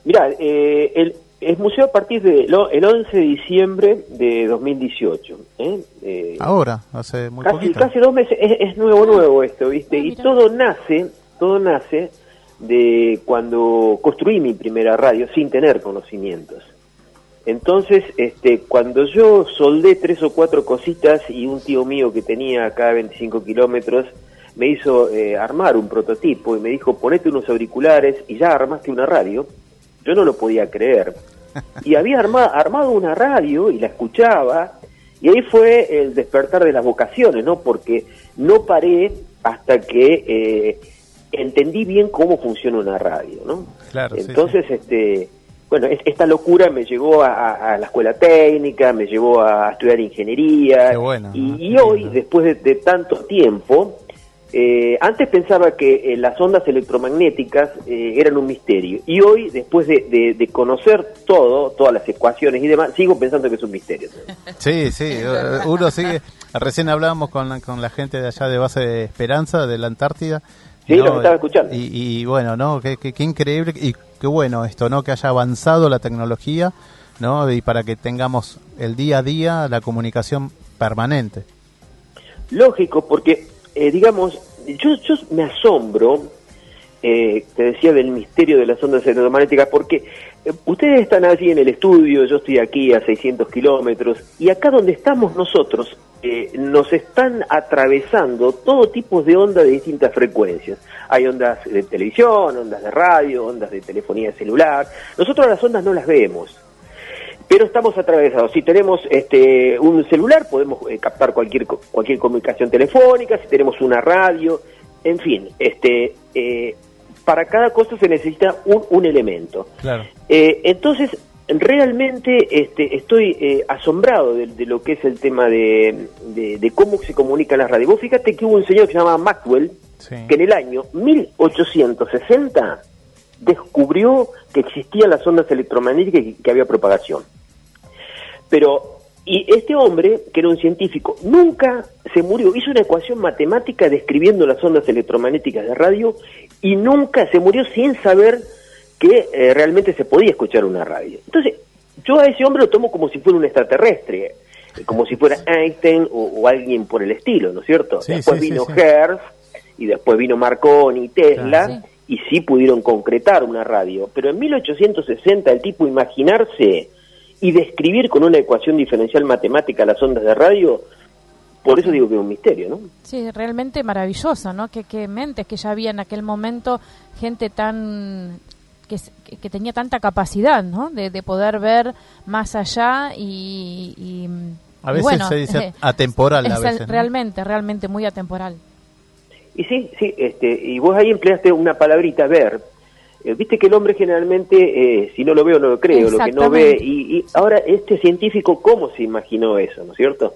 Mira, eh, el, es museo a partir del el 11 de diciembre de 2018. ¿eh? Eh, Ahora, hace muy casi, poquito. Casi dos meses, es, nuevo, nuevo esto, ¿viste? Ah, y todo nace, todo nace de cuando construí mi primera radio sin tener conocimientos. Entonces, este, cuando yo soldé tres o cuatro cositas y un tío mío que tenía acá 25 kilómetros me hizo eh, armar un prototipo y me dijo, ponete unos auriculares y ya armaste una radio, yo no lo podía creer. Y había armado una radio y la escuchaba y ahí fue el despertar de las vocaciones, ¿no? Porque no paré hasta que eh, entendí bien cómo funciona una radio, ¿no? Claro, Entonces, este bueno, esta locura me llevó a, la escuela técnica, me llevó a estudiar ingeniería. y, hoy, después de, tanto tiempo, eh, antes pensaba que eh, las ondas electromagnéticas eh, eran un misterio y hoy, después de, conocer todo, todas las ecuaciones y demás, sigo pensando que es un misterio. Sí, sí, uno sigue, recién hablábamos con la, con la gente de allá de Base de Esperanza, de la Antártida. Sí, lo que estaba escuchando. Y, bueno, ¿no? Qué, qué, increíble y qué bueno esto, ¿no? Que haya avanzado la tecnología, ¿no? Y para que tengamos el día a día la comunicación permanente. Lógico, porque eh, digamos, yo, yo me asombro, eh, te decía del misterio de las ondas electromagnéticas, porque ustedes están allí en el estudio, yo estoy aquí a 600 kilómetros, y acá donde estamos nosotros, nos están atravesando todo tipo de ondas de distintas frecuencias. Hay ondas de televisión, ondas de radio, ondas de telefonía celular. Nosotros las ondas no las vemos pero estamos atravesados. Si tenemos este, un celular, podemos eh, captar cualquier, cualquier comunicación telefónica, si tenemos una radio, en fin, este, eh, para cada cosa se necesita un, un elemento. Eh, entonces, realmente este, estoy asombrado de, lo que es el tema de, de, cómo se comunican las radios. Vos fíjate que hubo un señor que se llamaba Maxwell, que en el año 1860 descubrió que existían las ondas electromagnéticas y que había propagación. Pero, y este hombre, que era un científico, nunca se murió, hizo una ecuación matemática describiendo las ondas electromagnéticas de radio y nunca se murió sin saber que eh, realmente se podía escuchar una radio. Entonces, yo a ese hombre lo tomo como si fuera un extraterrestre, eh, como si fuera Einstein o, alguien por el estilo, ¿no es cierto? después vino Hertz y después vino Marconi y Tesla y sí pudieron concretar una radio, pero en 1860 el tipo imaginarse y describir con una ecuación diferencial matemática las ondas de radio, por eso digo que es un misterio, ¿no? Sí, realmente maravilloso, ¿no? Que, que mentes que ya había en aquel momento gente tan que, que tenía tanta capacidad, ¿no? De, de poder ver más allá y, a veces se dice atemporal, a veces, realmente, realmente muy atemporal. Y sí, sí, este, y vos ahí empleaste una palabrita ver, eh, viste que el hombre generalmente, eh, si no lo veo, no lo creo, lo que no ve. Y, ahora, este científico, ¿cómo se imaginó eso, no es cierto?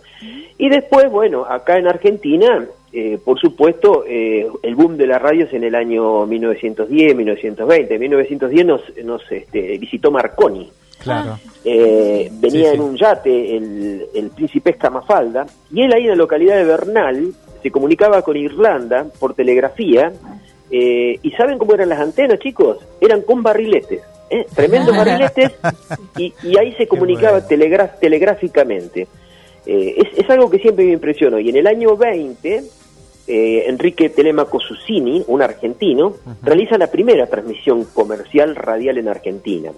Y después, bueno, acá en Argentina, eh, por supuesto, el boom de las radios en el año 1910, 1920. En 1910 nos, nos este, visitó Marconi. Claro. venía en un yate el, el príncipe Escamafalda y él ahí en la localidad de Bernal se comunicaba con Irlanda por telegrafía eh, ¿Y saben cómo eran las antenas, chicos? Eran con barriletes, ¿eh? tremendos barriletes, y, ahí se comunicaba telegráficamente. Eh, es, algo que siempre me impresionó. Y en el año 20, Enrique Telemaco Susini, un argentino, realiza la primera transmisión comercial radial en Argentina.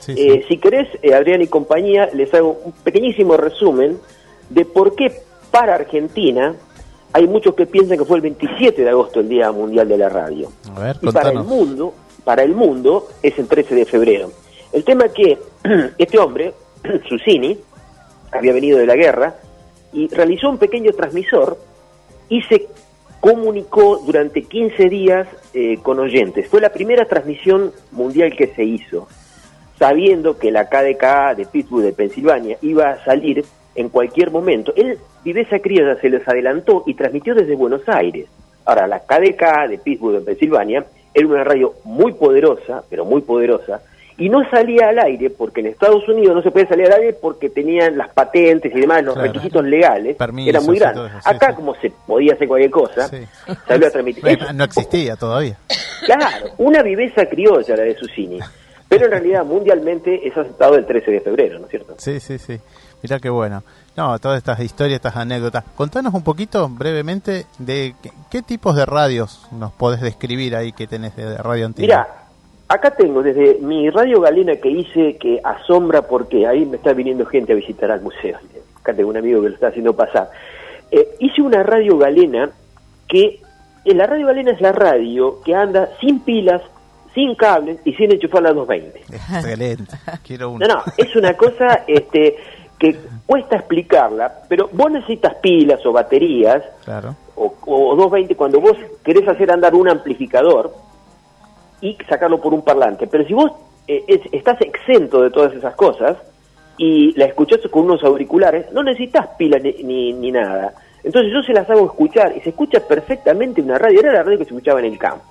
si querés, Adrián y compañía, les hago un pequeñísimo resumen de por qué para Argentina hay muchos que piensan que fue el 27 de agosto el Día Mundial de la Radio. y para el mundo, para el mundo es el 13 de febrero. El tema es que este hombre, Susini, había venido de la guerra y realizó un pequeño transmisor y se comunicó durante 15 días eh, con oyentes. Fue la primera transmisión mundial que se hizo, sabiendo que la KDKA de Pittsburgh de Pensilvania iba a salir en cualquier momento. Él, Viveza Criolla, se les adelantó y transmitió desde Buenos Aires. Ahora, la KDK de Pittsburgh, en Pensilvania, era una radio muy poderosa, pero muy poderosa, y no salía al aire porque en Estados Unidos no se podía salir al aire porque tenían las patentes y demás, los requisitos legales eran muy grandes. Acá, como se podía hacer cualquier cosa, salió a transmitir. no existía todavía. Claro, una viveza criolla la de Susini. Pero en realidad, mundialmente, es aceptado el 13 de febrero, ¿no es cierto? Sí, sí, sí. Mira qué bueno. No, todas estas historias, estas anécdotas. Contanos un poquito brevemente de qué, tipos de radios nos podés describir ahí que tenés de radio antigua. Mira, acá tengo desde mi radio galena que hice que asombra porque ahí me está viniendo gente a visitar al museo. Acá tengo un amigo que lo está haciendo pasar. Eh, hice una radio galena que eh, la radio galena es la radio que anda sin pilas, sin cables y sin enchufar la 220. Excelente. Quiero una. No, no, es una cosa este que cuesta explicarla, pero vos necesitas pilas o baterías, o, o 220 cuando vos querés hacer andar un amplificador y sacarlo por un parlante. Pero si vos eh, estás exento de todas esas cosas y la escuchás con unos auriculares, no necesitas pilas ni, ni, nada. Entonces yo se las hago escuchar y se escucha perfectamente una radio, era la radio que se escuchaba en el campo.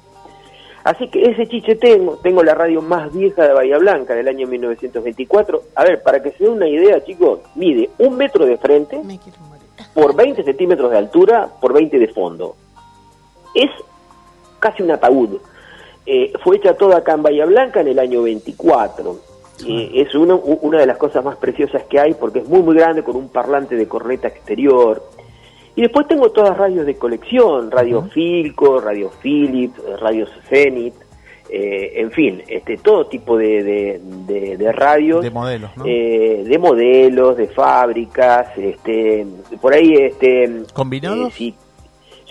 Así que ese chiche tengo, tengo la radio más vieja de Bahía Blanca del año 1924. A ver, para que se den una idea, chicos, mide un metro de frente por 20 centímetros de altura por 20 de fondo. Es casi un ataúd. Eh, fue hecha toda acá en Bahía Blanca en el año 24. Eh, es una de las cosas más preciosas que hay porque es muy muy grande con un parlante de corneta exterior. Y después tengo todas radios de colección, Radio Filco, Radio Philips, Radio Zenith, eh, en fin, este, todo tipo de, de, de, radios. De modelos, ¿no? Eh, de modelos, de fábricas, este, por ahí... Este, ¿Combinados? sí,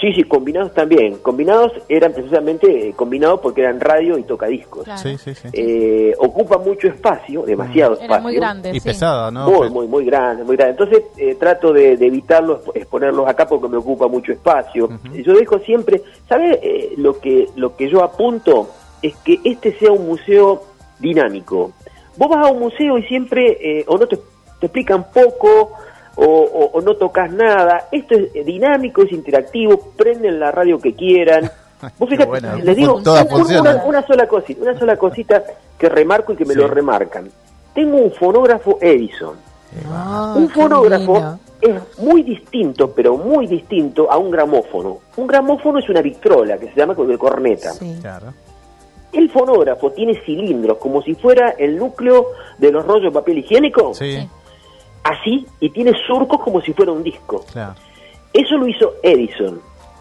Sí, sí, combinados también. Combinados eran precisamente eh, combinados porque eran radio y tocadiscos. Sí, sí, sí. Eh, ocupa mucho espacio, demasiado espacio. Era muy grande, Y pesada, ¿no? Muy, muy, muy grande, muy grande. Entonces eh, trato de, evitarlos, exponerlos acá porque me ocupa mucho espacio. Yo dejo siempre, ¿sabes lo, que, lo que yo apunto? Es que este sea un museo dinámico. Vos vas a un museo y siempre, o no te, te explican poco, o, no tocas nada. Esto es dinámico, es interactivo, prenden la radio que quieran. Vos fíjate, les digo una, sola cosita, una sola cosita que remarco y que me lo remarcan. Tengo un fonógrafo Edison. Ah, un fonógrafo es muy distinto, pero muy distinto a un gramófono. Un gramófono es una victrola que se llama de corneta. El fonógrafo tiene cilindros como si fuera el núcleo de los rollos de papel higiénico. Sí así y tiene surcos como si fuera un disco. Eso lo hizo Edison.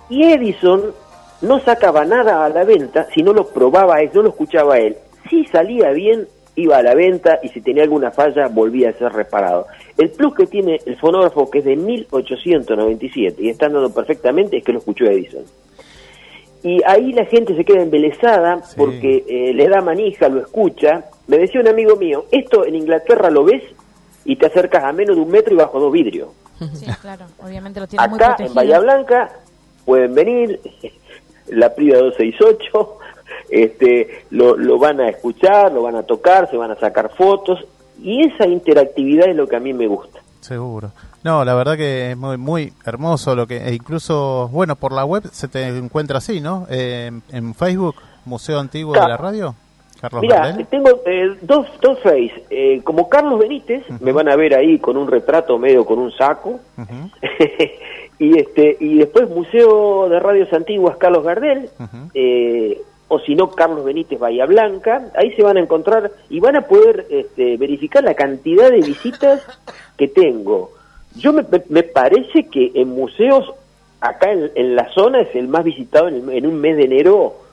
Y Edison no sacaba nada a la venta si no lo probaba él, no lo escuchaba él. Si salía bien, iba a la venta y si tenía alguna falla, volvía a ser reparado. El plus que tiene el fonógrafo, que es de 1897 y está andando perfectamente, es que lo escuchó Edison. Y ahí la gente se queda embelesada porque eh, le da manija, lo escucha. Me decía un amigo mío, esto en Inglaterra lo ves y te acercas a menos de un metro y bajo dos vidrios. Sí, claro, obviamente lo tiene Acá, muy protegido. en Bahía Blanca, pueden venir, la Prida 268, este, lo, lo van a escuchar, lo van a tocar, se van a sacar fotos, y esa interactividad es lo que a mí me gusta. Seguro. No, la verdad que es muy, muy hermoso lo que, e incluso, bueno, por la web se te encuentra así, ¿no? Eh, en Facebook, Museo Antiguo de la Radio. Mira, tengo eh, dos, dos face. Eh, como Carlos Benítez, me van a ver ahí con un retrato medio con un saco. y este y después Museo de Radios Antiguas Carlos Gardel. Eh, o si no, Carlos Benítez Bahía Blanca. Ahí se van a encontrar y van a poder este, verificar la cantidad de visitas que tengo. Yo me, me parece que en museos, acá en, la zona, es el más visitado en, en un mes de enero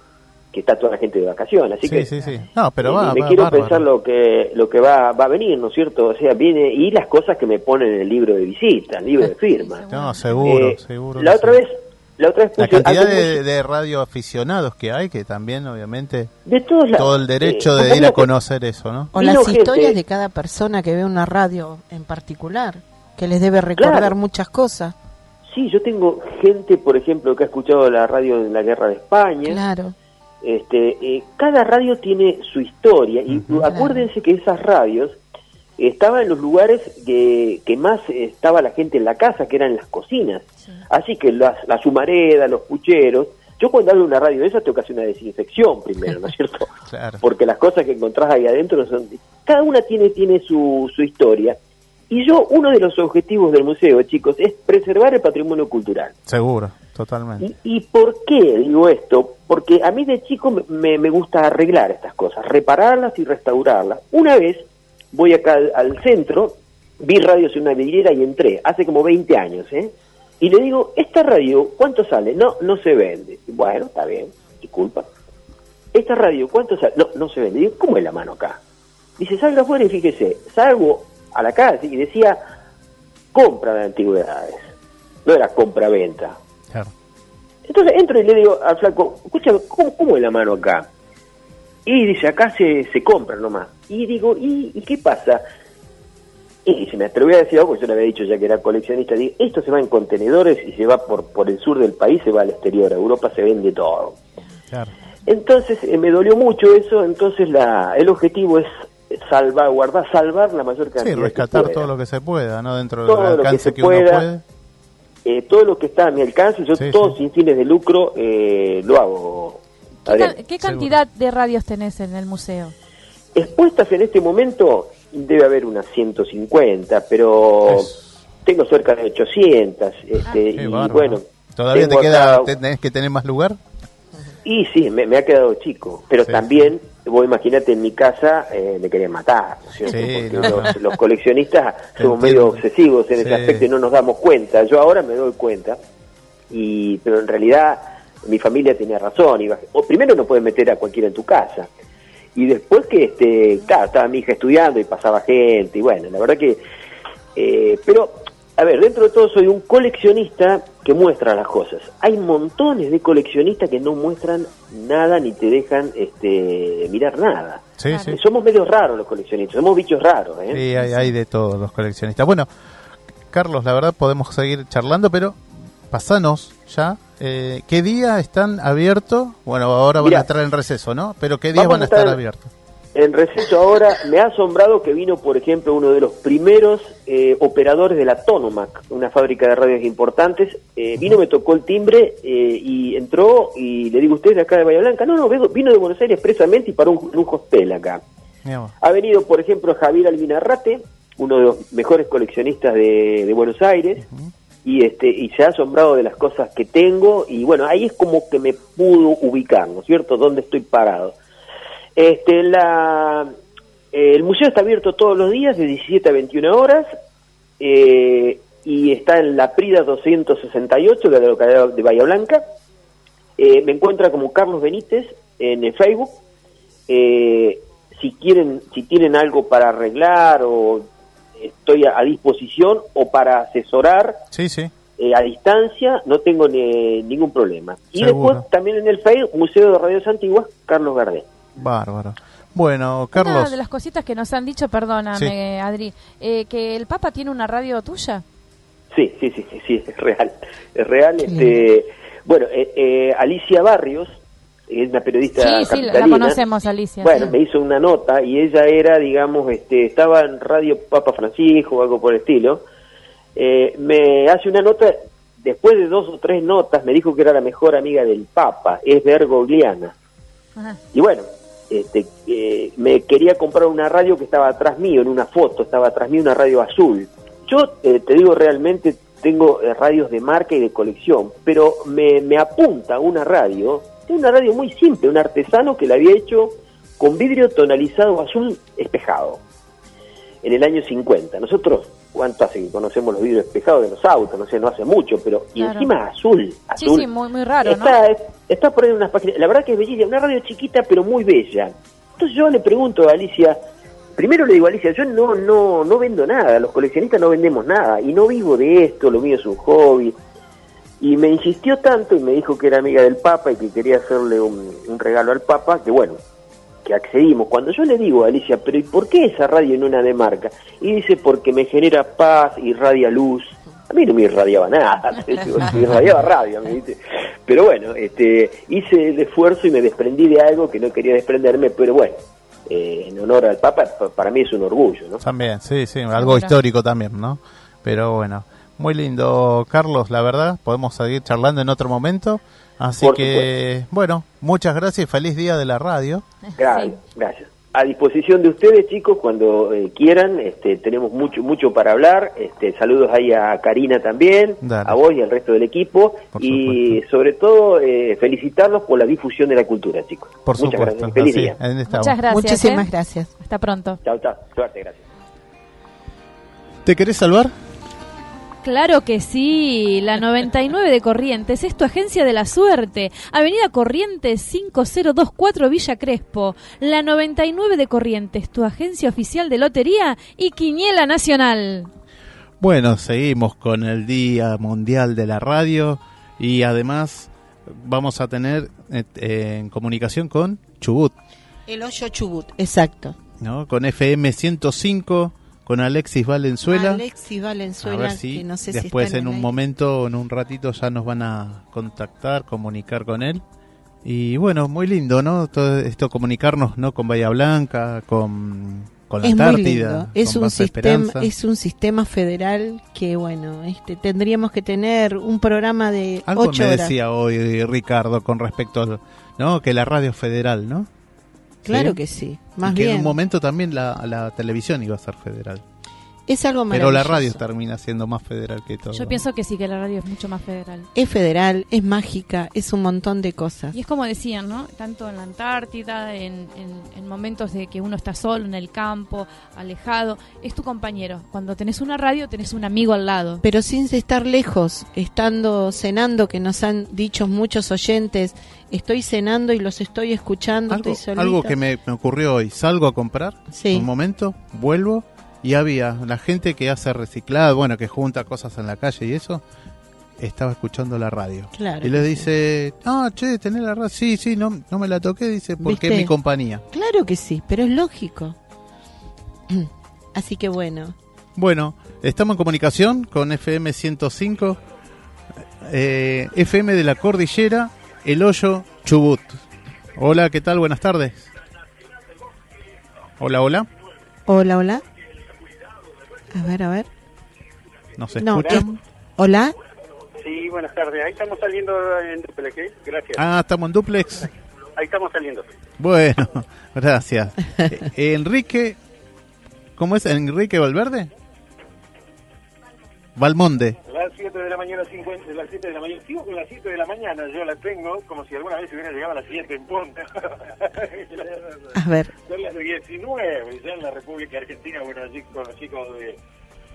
que está toda la gente de vacaciones. Así que sí, sí. No, pero va, me quiero pensar lo que lo que va, va a venir, ¿no es cierto? O sea, viene y las cosas que me ponen en el libro de visita, el libro de firma. No, seguro, eh, seguro. La otra vez la otra vez la cantidad de, de radioaficionados que hay, que también obviamente de todo el derecho de ir a conocer eso, ¿no? O las historias de cada persona que ve una radio en particular, que les debe recordar muchas cosas. Sí, yo tengo gente, por ejemplo, que ha escuchado la radio en la Guerra de España. Claro este, eh, cada radio tiene su historia y acuérdense que esas radios estaban en los lugares que, más estaba la gente en la casa, que eran las cocinas. Así que las, las humaredas, los pucheros, yo cuando hablo de una radio de esa tengo que hacer una desinfección primero, ¿no es cierto? Porque las cosas que encontrás ahí adentro son... Cada una tiene, tiene su, su historia. Y yo, uno de los objetivos del museo, chicos, es preservar el patrimonio cultural. Seguro. Totalmente. ¿Y, por qué digo esto? Porque a mí de chico me, me, gusta arreglar estas cosas, repararlas y restaurarlas. Una vez voy acá al, centro, vi radios en una vidriera y entré, hace como 20 años, ¿eh? Y le digo, ¿esta radio cuánto sale? No, no se vende. Bueno, está bien, disculpa. ¿Esta radio cuánto sale? No, no se vende. Digo, ¿cómo es la mano acá? Dice, salga afuera y fíjese, salgo a la calle y decía, compra de antigüedades. No era compra-venta. Entonces entro y le digo al flaco, escucha, ¿cómo, es la mano acá? Y dice, acá se, se compra nomás. Y digo, ¿y, qué pasa? Y se me atreví a decir algo, yo le había dicho ya que era coleccionista, esto se va en contenedores y se va por, por el sur del país, se va al exterior, a Europa se vende todo. Entonces eh, me dolió mucho eso, entonces la, el objetivo es salvaguardar, salvar la mayor cantidad. Sí, rescatar todo lo que se pueda, ¿no? Dentro del alcance que, uno puede eh, todo lo que está a mi alcance, yo todo sin fines de lucro eh, lo hago. ¿Qué, cantidad de radios tenés en el museo? Expuestas en este momento debe haber unas 150, pero tengo cerca de 800. Este, y bueno, ¿Todavía te queda, tenés que tener más lugar? Y sí, me, ha quedado chico, pero también, vos imagínate, en mi casa eh, me querían matar, Porque los, coleccionistas somos medio obsesivos en ese aspecto y no nos damos cuenta. Yo ahora me doy cuenta, y pero en realidad mi familia tenía razón. o primero no puedes meter a cualquiera en tu casa. Y después que, este, claro, estaba mi hija estudiando y pasaba gente, y bueno, la verdad que... Eh, pero a ver, dentro de todo soy un coleccionista que muestra las cosas. Hay montones de coleccionistas que no muestran nada ni te dejan este, mirar nada. Sí, sí. Somos medio raros los coleccionistas, somos bichos raros. ¿eh? Sí, hay, de todos los coleccionistas. Bueno, Carlos, la verdad podemos seguir charlando, pero pasanos ya. Eh, ¿Qué día están abiertos? Bueno, ahora van a estar en receso, ¿no? Pero ¿qué días van a estar abiertos? En receso ahora, me ha asombrado que vino, por ejemplo, uno de los primeros eh, operadores de la Tonomac, una fábrica de radios importantes. Eh, vino, me tocó el timbre eh, y entró y le digo, ¿usted de acá de Bahía Blanca? No, no, vino de Buenos Aires expresamente y paró un, un hostel acá. Ha venido, por ejemplo, Javier Albinarrate, uno de los mejores coleccionistas de, Buenos Aires. Y, este, y se ha asombrado de las cosas que tengo y bueno, ahí es como que me pudo ubicar, ¿no es cierto?, dónde estoy parado. Este, la, el museo está abierto todos los días de 17 a 21 horas eh, y está en la Prida 268 de la localidad de Bahía Blanca. Eh, me encuentra como Carlos Benítez en Facebook. Eh, si quieren, si tienen algo para arreglar o estoy a, disposición o para asesorar sí, sí. a distancia, no tengo ningún problema. Y después también en el Facebook, Museo de Radios Antiguas, Carlos Gardel. Bárbaro. Bueno, Carlos. Una de las cositas que nos han dicho, perdóname, Adri, eh, que el Papa tiene una radio tuya. Sí, sí, sí, sí, es real. Es real. Este, bueno, eh, eh, Alicia Barrios, es una periodista sí, sí, la conocemos, Alicia. Bueno, me hizo una nota y ella era, digamos, este, estaba en Radio Papa Francisco o algo por el estilo. me hace una nota, después de dos o tres notas, me dijo que era la mejor amiga del Papa, es Bergogliana. Y bueno, este, eh, me quería comprar una radio que estaba atrás mío, en una foto, estaba atrás mío una radio azul. Yo eh, te digo realmente, tengo eh, radios de marca y de colección, pero me, me apunta una radio, una radio muy simple, un artesano que la había hecho con vidrio tonalizado azul espejado en el año 50. Nosotros cuánto hace que conocemos los vidrios espejados de los autos, no sé, no hace mucho, pero y encima azul, azul. Sí, sí, muy, muy raro, está, ¿no? Está por ahí unas páginas, la verdad que es bellísima, una radio chiquita pero muy bella. Entonces yo le pregunto a Alicia, primero le digo a Alicia, yo no, no, no vendo nada, los coleccionistas no vendemos nada, y no vivo de esto, lo mío es un hobby. Y me insistió tanto y me dijo que era amiga del Papa y que quería hacerle un, un regalo al Papa, que bueno, que accedimos. Cuando yo le digo a Alicia, pero ¿y por qué esa radio en una de marca? Y dice, porque me genera paz, irradia luz. A mí no me irradiaba nada, me irradiaba radio, me dice. Pero bueno, este, hice el esfuerzo y me desprendí de algo que no quería desprenderme, pero bueno, eh, en honor al Papa, para mí es un orgullo, ¿no? También, sí, sí, algo histórico también, ¿no? Pero bueno, muy lindo, Carlos, la verdad, podemos seguir charlando en otro momento. Así que, bueno, muchas gracias y feliz día de la radio. Gracias, gracias. A disposición de ustedes, chicos, cuando eh, quieran, este, tenemos mucho mucho para hablar. Este, saludos ahí a Karina también, a vos y al resto del equipo. y sobre todo, eh, felicitarlos por la difusión de la cultura, chicos. Por Muchas gracias. Feliz día. Muchas gracias. Muchísimas ¿eh? gracias. Hasta pronto. Chao, chao. Suerte, gracias. ¿Te querés salvar? Claro que sí, la 99 de Corrientes es tu agencia de la suerte. Avenida Corrientes 5024 Villa Crespo. La 99 de Corrientes, tu agencia oficial de lotería y quiniela nacional. Bueno, seguimos con el Día Mundial de la Radio y además vamos a tener eh, en comunicación con Chubut. El hoyo Chubut, exacto. ¿No? Con FM 105 con Alexis Valenzuela. Alexis Valenzuela, a ver si después en, un momento, en un ratito ya nos van a contactar, comunicar con él. Y bueno, muy lindo, ¿no? Todo esto comunicarnos, ¿no? Con Bahía Blanca, con con la es Antártida. Es un sistema, es un sistema federal que bueno, este tendríamos que tener un programa de Algo ocho me decía hoy Ricardo con respecto a, no, que la radio federal, ¿no? Claro que sí, más que bien. en un momento también la, la televisión iba a ser federal. Es algo Pero la radio termina siendo más federal que todo. Yo pienso que sí, que la radio es mucho más federal. Es federal, es mágica, es un montón de cosas. Y es como decían, ¿no? Tanto en la Antártida, en, en, momentos de que uno está solo en el campo, alejado, es tu compañero. Cuando tenés una radio, tenés un amigo al lado. Pero sin estar lejos, estando cenando, que nos han dicho muchos oyentes, estoy cenando y los estoy escuchando, algo, estoy Algo que me, me, ocurrió hoy, salgo a comprar, sí. un momento, vuelvo y había la gente que hace reciclado, bueno, que junta cosas en la calle y eso, estaba escuchando la radio. y le dice, ah, che, tenés la radio. Sí, sí, no, no me la toqué, dice, porque es mi compañía. Claro que sí, pero es lógico. Así que bueno. Bueno, estamos en comunicación con FM 105, eh, FM de la Cordillera, El Hoyo, Chubut. Hola, ¿qué tal? Buenas tardes. Hola, hola. Hola, hola. A ver, a ver. ¿Nos escuchan? ¿Hola? Sí, buenas tardes. Ahí estamos saliendo en duplex, ¿eh? Gracias. Ah, estamos en duplex. Ahí estamos saliendo. Bueno, gracias. Eh, Enrique, ¿cómo es? ¿Enrique Valverde? Valmonde. Las 7 de la mañana, 50, las 7 de la mañana. Sigo con las 7 de la mañana, yo la tengo como si alguna vez hubiera llegado a las 7 en punta. a ver. Son las 19, ya en la República Argentina, bueno, allí con los chicos de,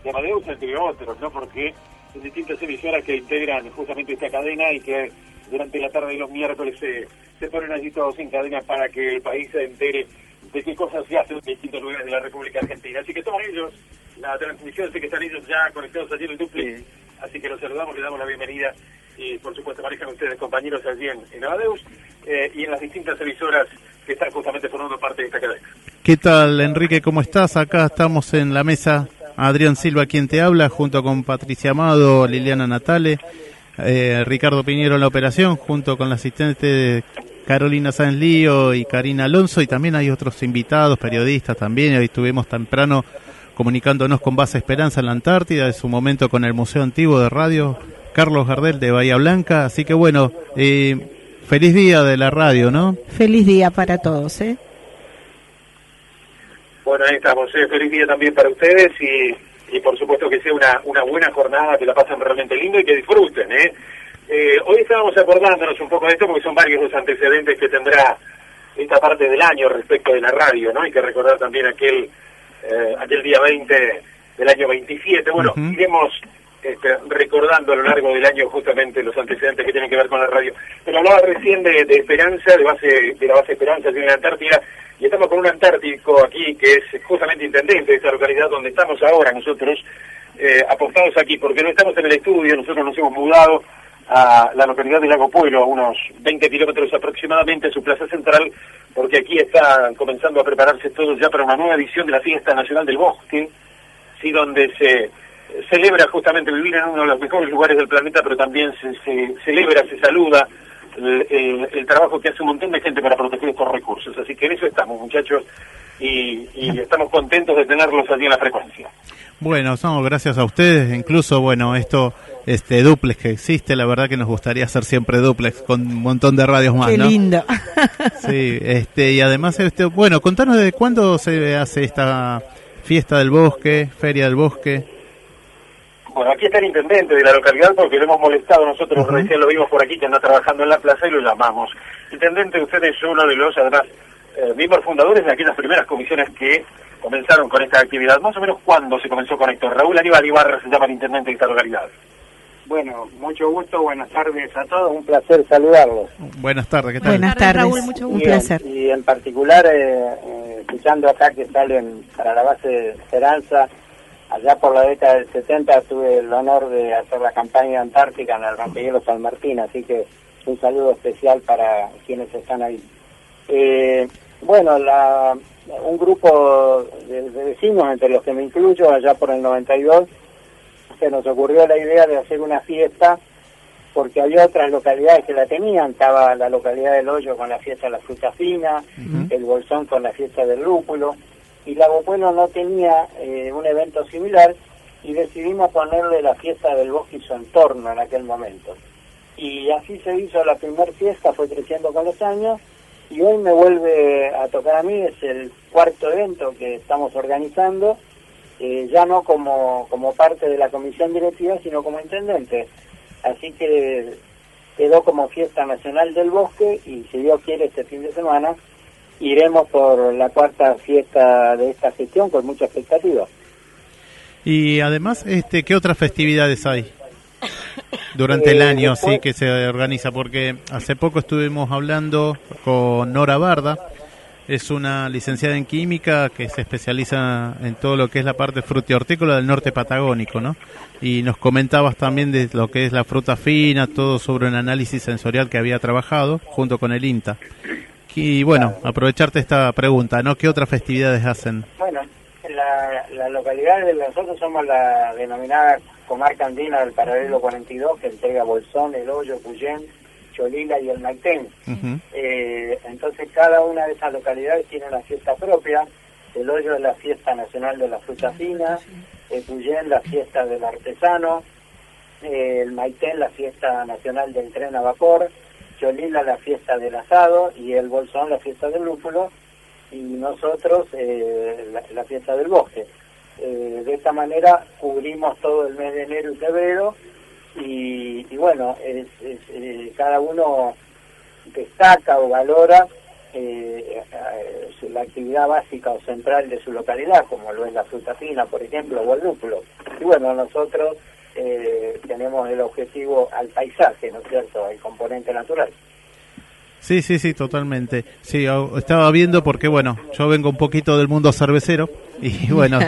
de Amadeus, entre otros, ¿no? Porque son distintas emisoras que integran justamente esta cadena y que durante la tarde de los miércoles se, se ponen allí todos en cadena para que el país se entere de qué cosas se hacen en distintos lugares de la República Argentina. Así que todos ellos, la transmisión, sé que están ellos ya conectados allí en el duple, así que los saludamos, le damos la bienvenida y por supuesto manejan ustedes compañeros allí en, en Abadeus eh, y en las distintas emisoras que están justamente formando parte de esta cadena. ¿Qué tal Enrique? ¿Cómo estás? Acá estamos en la mesa. Adrián Silva quien te habla, junto con Patricia Amado, Liliana Natale, eh, Ricardo Piñero en la operación, junto con la asistente Carolina Sáenz Lío y Karina Alonso, y también hay otros invitados, periodistas también, hoy estuvimos temprano comunicándonos con Base Esperanza en la Antártida, en su momento con el Museo Antiguo de Radio, Carlos Gardel de Bahía Blanca, así que bueno, eh, feliz día de la radio, ¿no? Feliz día para todos, ¿eh? Bueno, ahí estamos, ¿eh? feliz día también para ustedes y, y por supuesto que sea una, una buena jornada, que la pasen realmente lindo y que disfruten, ¿eh? Eh, hoy estábamos acordándonos un poco de esto porque son varios los antecedentes que tendrá esta parte del año respecto de la radio, ¿no? Hay que recordar también aquel eh, aquel día 20 del año 27. Bueno, iremos este, recordando a lo largo del año justamente los antecedentes que tienen que ver con la radio. Pero hablaba recién de, Esperanza, de base de la base Esperanza de la Antártida, y estamos con un antártico aquí que es justamente intendente de esta localidad donde estamos ahora nosotros, eh, apostados aquí, porque no estamos en el estudio, nosotros nos hemos mudado a la localidad de Lago Pueblo, a unos 20 kilómetros aproximadamente, su plaza central, porque aquí está comenzando a prepararse todo ya para una nueva edición de la Fiesta Nacional del Bosque, sí, donde se celebra justamente vivir en uno de los mejores lugares del planeta, pero también se, celebra, se saluda el, trabajo que hace un montón de gente para proteger estos recursos. Así que en eso estamos, muchachos, y, y estamos contentos de tenerlos allí en la frecuencia. Bueno, somos gracias a ustedes, incluso, bueno, esto, este duplex que existe, la verdad que nos gustaría hacer siempre duplex con un montón de radios más, Qué lindo. Sí, este, y además, este, bueno, contanos de cuándo se hace esta fiesta del bosque, feria del bosque. Bueno, aquí está el intendente de la localidad porque lo hemos molestado nosotros, recién lo vimos por aquí que anda trabajando en la plaza y lo llamamos. Intendente, usted es uno de los, además, eh, miembros fundadores de aquellas primeras comisiones que comenzaron con esta actividad. Más o menos, ¿cuándo se comenzó con esto? Raúl Aníbal Ibarra se llama el intendente de esta localidad. Bueno, mucho gusto, buenas tardes a todos, un placer saludarlos. Buenas tardes, ¿qué tal? Buenas tardes, Raúl, mucho gusto. Un placer. Y en particular, eh, eh, escuchando acá que salen para la base de Esperanza, allá por la década del 70 tuve el honor de hacer la campaña antártica en el rompehielos San Martín, así que un saludo especial para quienes están ahí. Eh, bueno, la, un grupo de, vecinos, entre los que me incluyo, allá por el 92, se nos ocurrió la idea de hacer una fiesta porque había otras localidades que la tenían, estaba la localidad del Hoyo con la fiesta de la fruta fina, el Bolsón con la fiesta del lúpulo, y Lago Pueblo no tenía eh, un evento similar y decidimos ponerle la fiesta del bosque y su entorno en aquel momento. Y así se hizo la primera fiesta, fue creciendo con los años y hoy me vuelve a tocar a mí, es el cuarto evento que estamos organizando, eh, ya no como, como parte de la comisión directiva, sino como intendente. Así que quedó como fiesta nacional del bosque y si Dios quiere este fin de semana iremos por la cuarta fiesta de esta gestión con mucha expectativa. Y además, este, ¿qué otras festividades hay durante el eh, año sí que se organiza? Porque hace poco estuvimos hablando con Nora Barda, es una licenciada en química que se especializa en todo lo que es la parte frutihortícola del norte patagónico, ¿no? Y nos comentabas también de lo que es la fruta fina, todo sobre un análisis sensorial que había trabajado junto con el INTA. Y bueno, aprovecharte esta pregunta, ¿no? ¿Qué otras festividades hacen? Bueno, la, la localidad de nosotros somos la denominada comarca andina del paralelo 42, que entrega Bolsón, El Hoyo, Puyén, Cholila y el Maitén. Eh, entonces cada una de esas localidades tiene una fiesta propia. El Hoyo es la fiesta nacional de la fruta fina, el Puyén la fiesta del artesano, eh, el Maitén la fiesta nacional del tren a vapor, Cholila la fiesta del asado y el Bolsón la fiesta del lúpulo y nosotros eh, la, fiesta del bosque. Eh, de esta manera cubrimos todo el mes de enero y febrero y, bueno, es, eh, cada uno destaca o valora la actividad básica o central de su localidad, como lo es la fruta fina, por ejemplo, o el lúpulo. Y bueno, nosotros tenemos el objetivo al paisaje, ¿no es cierto?, el componente natural. Sí, sí, sí, totalmente. Sí, estaba viendo porque, bueno, yo vengo un poquito del mundo cervecero y, bueno,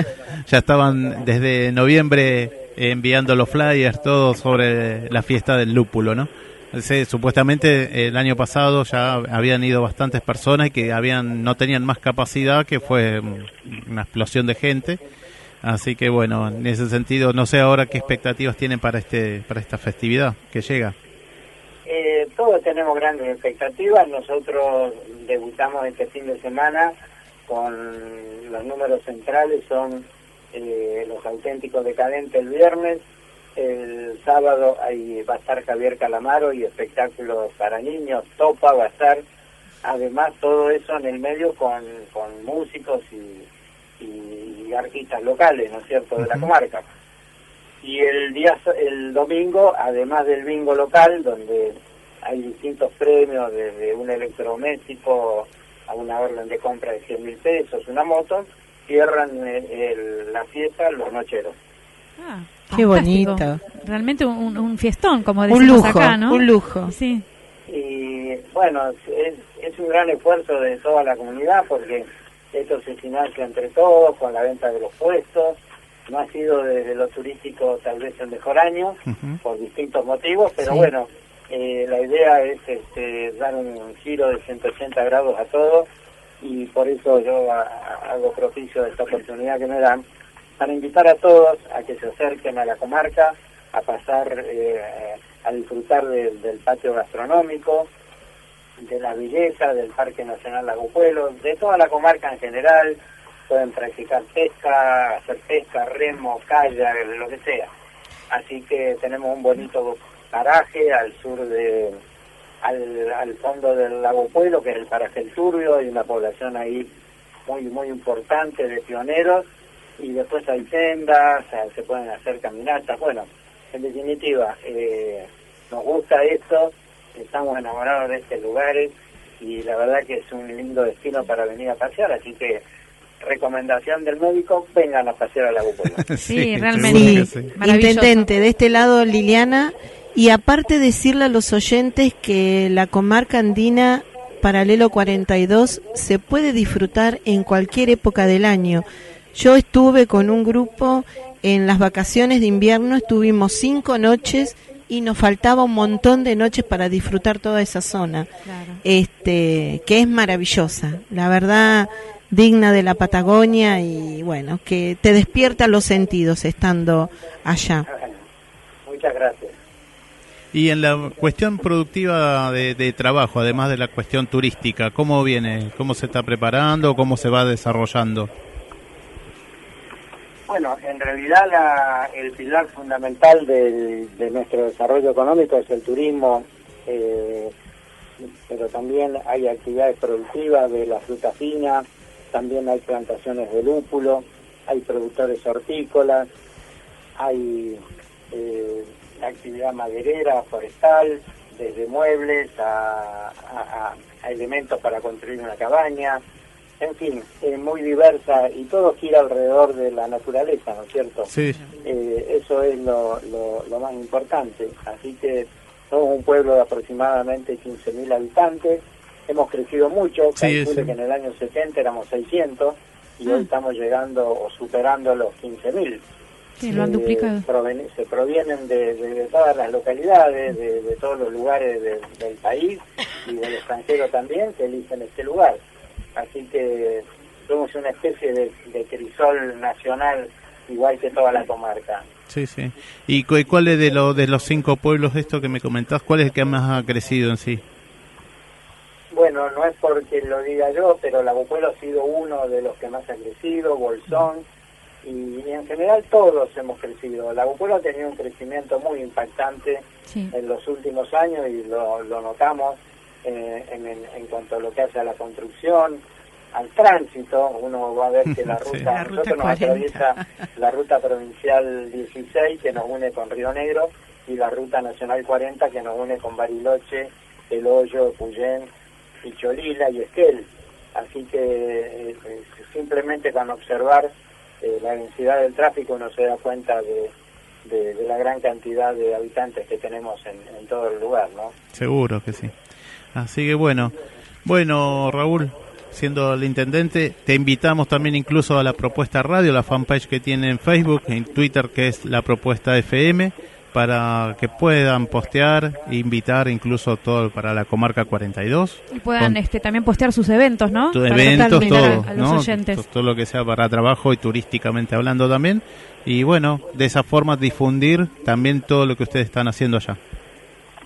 ya estaban desde noviembre enviando los flyers, todo sobre la fiesta del lúpulo, ¿no? Sí, supuestamente el año pasado ya habían ido bastantes personas que habían no tenían más capacidad, que fue una explosión de gente. Así que bueno, en ese sentido, no sé ahora qué expectativas tienen para este para esta festividad que llega. Eh, todos tenemos grandes expectativas. Nosotros debutamos este fin de semana con los números centrales, son eh, los auténticos decadentes el viernes. El sábado ahí va a estar Javier Calamaro y espectáculos para niños, Topa va a estar. Además, todo eso en el medio con, con músicos y, artistas locales, ¿no es cierto?, de la comarca. Y el día el domingo, además del bingo local, donde hay distintos premios, desde un electrodoméstico a una orden de compra de 100 mil pesos, una moto, cierran la fiesta los nocheros. Ah, qué bonito. Realmente un, fiestón, como decimos un lujo, acá, ¿no? Un lujo. Sí. Y bueno, es, es un gran esfuerzo de toda la comunidad porque esto se financia entre todos con la venta de los puestos no ha sido desde lo turístico tal vez el mejor año, por distintos motivos, pero bueno, eh, la idea es este, dar un giro de 180 grados a todo y por eso yo hago propicio de esta oportunidad que me dan para invitar a todos a que se acerquen a la comarca, a pasar, eh, a disfrutar del patio gastronómico, de la belleza del Parque Nacional Lago Pueblo, de toda la comarca en general, pueden practicar pesca, hacer pesca, remo, kayak, lo que sea. Así que tenemos un bonito paraje al sur de, al, fondo del lago Pueblo, que es el paraje El Turbio, hay una población ahí muy, muy importante de pioneros, y después hay sendas, se pueden hacer caminatas, bueno, en definitiva, eh, nos gusta esto, estamos enamorados de este lugar y la verdad que es un lindo destino para venir a pasear, así que recomendación del médico, vengan a pasear a la sí, sí, realmente. Sí. Intendente, de este lado Liliana, y aparte decirle a los oyentes que la comarca andina paralelo 42 se puede disfrutar en cualquier época del año. Yo estuve con un grupo en las vacaciones de invierno, estuvimos cinco noches y nos faltaba un montón de noches para disfrutar toda esa zona, este, que es maravillosa. La verdad, digna de la Patagonia y bueno, que te despierta los sentidos estando allá. Y en la cuestión productiva de, trabajo, además de la cuestión turística, ¿cómo viene? ¿Cómo se está preparando? ¿Cómo se va desarrollando? Bueno, en realidad la, el pilar fundamental de nuestro desarrollo económico es el turismo, eh, pero también hay actividades productivas de la fruta fina, también hay plantaciones de lúpulo, hay productores hortícolas, hay eh, actividad maderera, forestal, desde muebles a, elementos para construir una cabaña, en fin, es muy diversa y todo gira alrededor de la naturaleza, ¿no es cierto? Sí. Eh, eso es lo, lo, más importante. Así que somos un pueblo de aproximadamente 15.000 habitantes, hemos crecido mucho, sí, que en el año 70 éramos 600 y hoy ah. estamos llegando o superando los 15.000. Sí, lo han eh, duplicado. se provienen de, todas las localidades, de, todos los lugares del país y del extranjero también que eligen este lugar. Así que somos una especie de, crisol nacional igual que toda la comarca. Sí, sí. ¿Y cuál es de, lo, de los cinco pueblos de esto que me comentás, cuál es el que más ha crecido en sí? Bueno, no es porque lo diga yo, pero Lagopuelo ha sido uno de los que más ha crecido, Bolsón, y, en general todos hemos crecido. Lagopuelo ha tenido un crecimiento muy impactante en los últimos años y lo, notamos eh, en, en, cuanto a lo que hace a la construcción, al tránsito. Uno va a ver que la ruta, nosotros nos atraviesa la ruta provincial 16 que nos une con Río Negro y la ruta nacional 40 que nos une con Bariloche, El Hoyo, Puyén Cholila y Esquel. Así que eh, eh, simplemente con observar la densidad del tráfico uno se da cuenta de, la gran cantidad de habitantes que tenemos en, todo el lugar, ¿no? Seguro que sí. Así que bueno, bueno Raúl, siendo el intendente, te invitamos también incluso a la propuesta radio, la fanpage que tiene en Facebook, en Twitter que es la propuesta FM para que puedan postear, invitar incluso todo para la comarca 42. Y puedan este, también postear sus eventos, ¿no? eventos, todo, a, los oyentes. Todo, lo que sea para trabajo y turísticamente hablando también. Y bueno, de esa forma difundir también todo lo que ustedes están haciendo allá.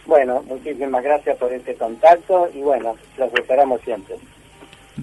Bueno, muchísimas gracias por este contacto y bueno, los esperamos siempre.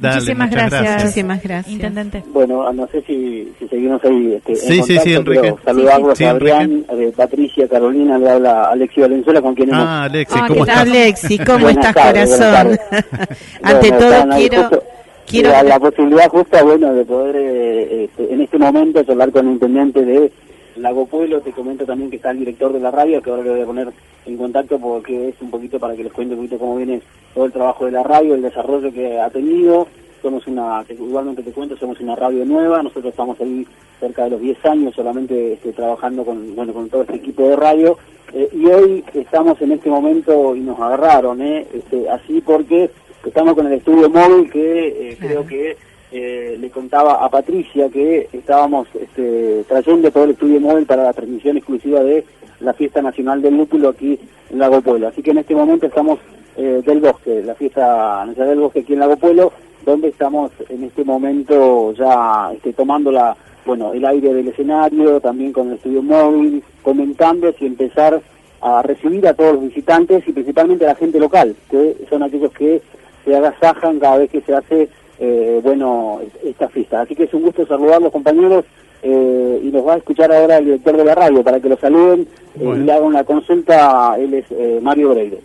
Muchísimas gracias. Muchísimas gracias. Intendente. Bueno, no sé si, si seguimos ahí. Este, sí, sí, sí, Enrique. Saludarlos a Adrián, eh, Patricia, Carolina, le habla Alexi Valenzuela, con quien Ah, Alexi, ¿cómo estás? Alexi, ¿cómo estás, corazón? Ante todo, quiero... quiero... La, posibilidad justa, bueno, de poder eh, este, en este momento hablar con el intendente de Lago Pueblo, te comento también que está el director de la radio, que ahora le voy a poner en contacto porque es un poquito para que les cuente un poquito cómo viene todo el trabajo de la radio, el desarrollo que ha tenido. Somos una, igualmente te cuento, somos una radio nueva, nosotros estamos ahí cerca de los 10 años solamente este, trabajando con, bueno, con todo este equipo de radio. Eh, y hoy estamos en este momento y nos agarraron, eh, este, así porque estamos con el estudio móvil que eh, creo que eh, le contaba a Patricia que estábamos este, trayendo todo el estudio móvil para la transmisión exclusiva de la fiesta nacional del lúpulo aquí en Lago Pueblo. Así que en este momento estamos eh, del bosque, la fiesta nacional del bosque aquí en Lago Pueblo, donde estamos en este momento ya este, tomando la, bueno, el aire del escenario, también con el estudio móvil, comentando y empezar a recibir a todos los visitantes y principalmente a la gente local, que son aquellos que se agasajan cada vez que se hace eh, bueno, esta fiesta. Así que es un gusto saludar a los compañeros eh, y los va a escuchar ahora el director de la radio para que lo saluden eh, y le hagan una consulta. Él es Mario Breire.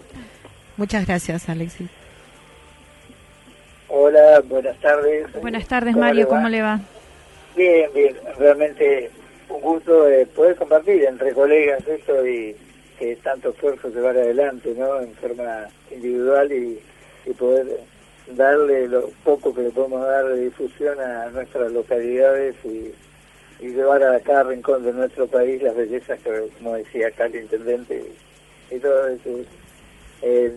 Muchas gracias, Alexis. Hola, buenas tardes. Buenas tardes, Mario, ¿cómo le va? Bien, bien, realmente un gusto poder compartir entre colegas esto y que tanto esfuerzo llevar adelante, ¿no? En forma individual y, y poder darle lo poco que le podemos dar de difusión a nuestras localidades y, llevar a cada rincón de nuestro país las bellezas que, como decía acá el intendente, y todo eso. Eh,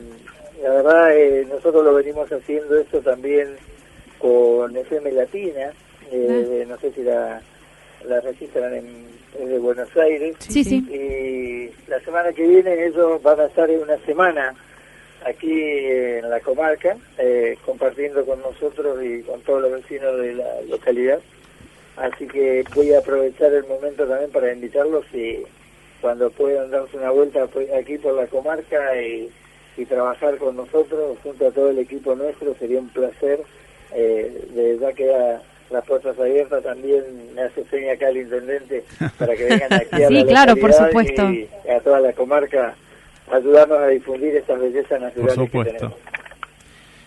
la verdad, eh, nosotros lo venimos haciendo esto también con FM Latina, eh, no sé si la, la registran en, de Buenos Aires. Sí, sí. Y la semana que viene ellos van a estar en una semana aquí en la comarca, eh, compartiendo con nosotros y con todos los vecinos de la localidad. Así que voy a aprovechar el momento también para invitarlos y cuando puedan darse una vuelta pues, aquí por la comarca y, trabajar con nosotros junto a todo el equipo nuestro, sería un placer. Eh, de verdad queda las puertas abiertas también me hace seña acá el intendente para que vengan aquí a sí, claro, por supuesto. y a toda la comarca ayudarnos a difundir estas bellezas naturales por supuesto.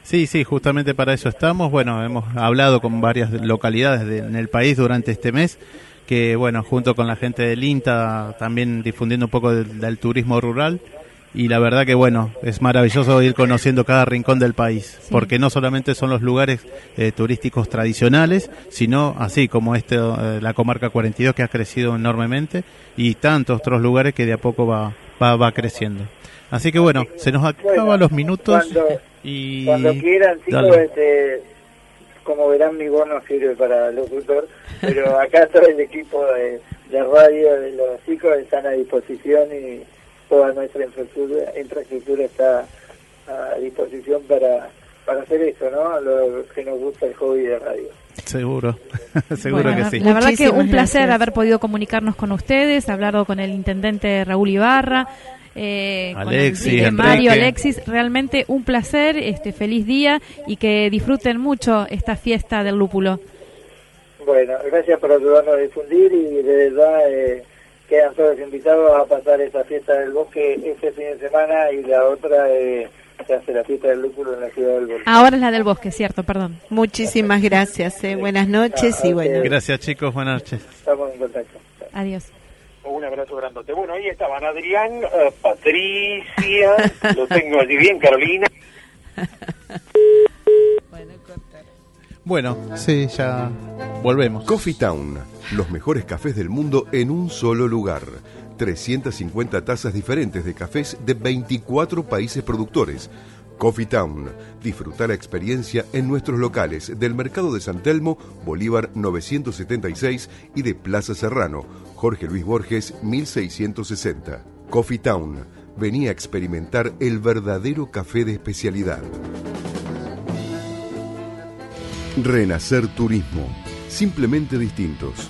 Sí, sí, justamente para eso estamos. Bueno, hemos hablado con varias localidades en el país durante este mes, que bueno, junto con la gente del INTA, también difundiendo un poco del turismo rural y la verdad que bueno, es maravilloso ir conociendo cada rincón del país, porque no solamente son los lugares eh, turísticos tradicionales, sino así como este, eh, la comarca 42 que ha crecido enormemente y tantos otros lugares que de a poco va, va, va creciendo. Así que bueno, se nos acaban los minutos cuando, y cuando quieran, chicos, este, como verán mi voz no sirve para locutor, pero acá todo el equipo de, de radio de los chicos están a disposición y toda nuestra infraestructura, infraestructura está a disposición para, para hacer eso, ¿no? Lo que nos gusta el hobby de radio. Seguro, seguro que sí. La verdad que un placer haber podido comunicarnos con ustedes, hablado con el intendente Raúl Ibarra, eh, Alexis, con Mario, Alexis, realmente un placer, este feliz día y que disfruten mucho esta fiesta del lúpulo. Bueno, gracias por ayudarnos a difundir y de verdad eh, quedan todos invitados a pasar esa fiesta del bosque este fin de semana y la otra eh, se hace la fiesta del lúpulo en la ciudad del bosque. Ahora es la del bosque, cierto, perdón. Muchísimas gracias, eh. buenas noches y bueno. Gracias chicos, buenas noches. Estamos en contacto. Adiós. Un abrazo grandote. Bueno, ahí estaban Adrián, uh, Patricia, lo tengo allí bien, Carolina. Bueno, sí, ya volvemos. Coffee Town, los mejores cafés del mundo en un solo lugar. 350 tazas diferentes de cafés de 24 países productores. Coffee Town. Disfruta la experiencia en nuestros locales del Mercado de San Telmo, Bolívar 976 y de Plaza Serrano, Jorge Luis Borges 1660. Coffee Town. Venía a experimentar el verdadero café de especialidad. Renacer Turismo. Simplemente distintos.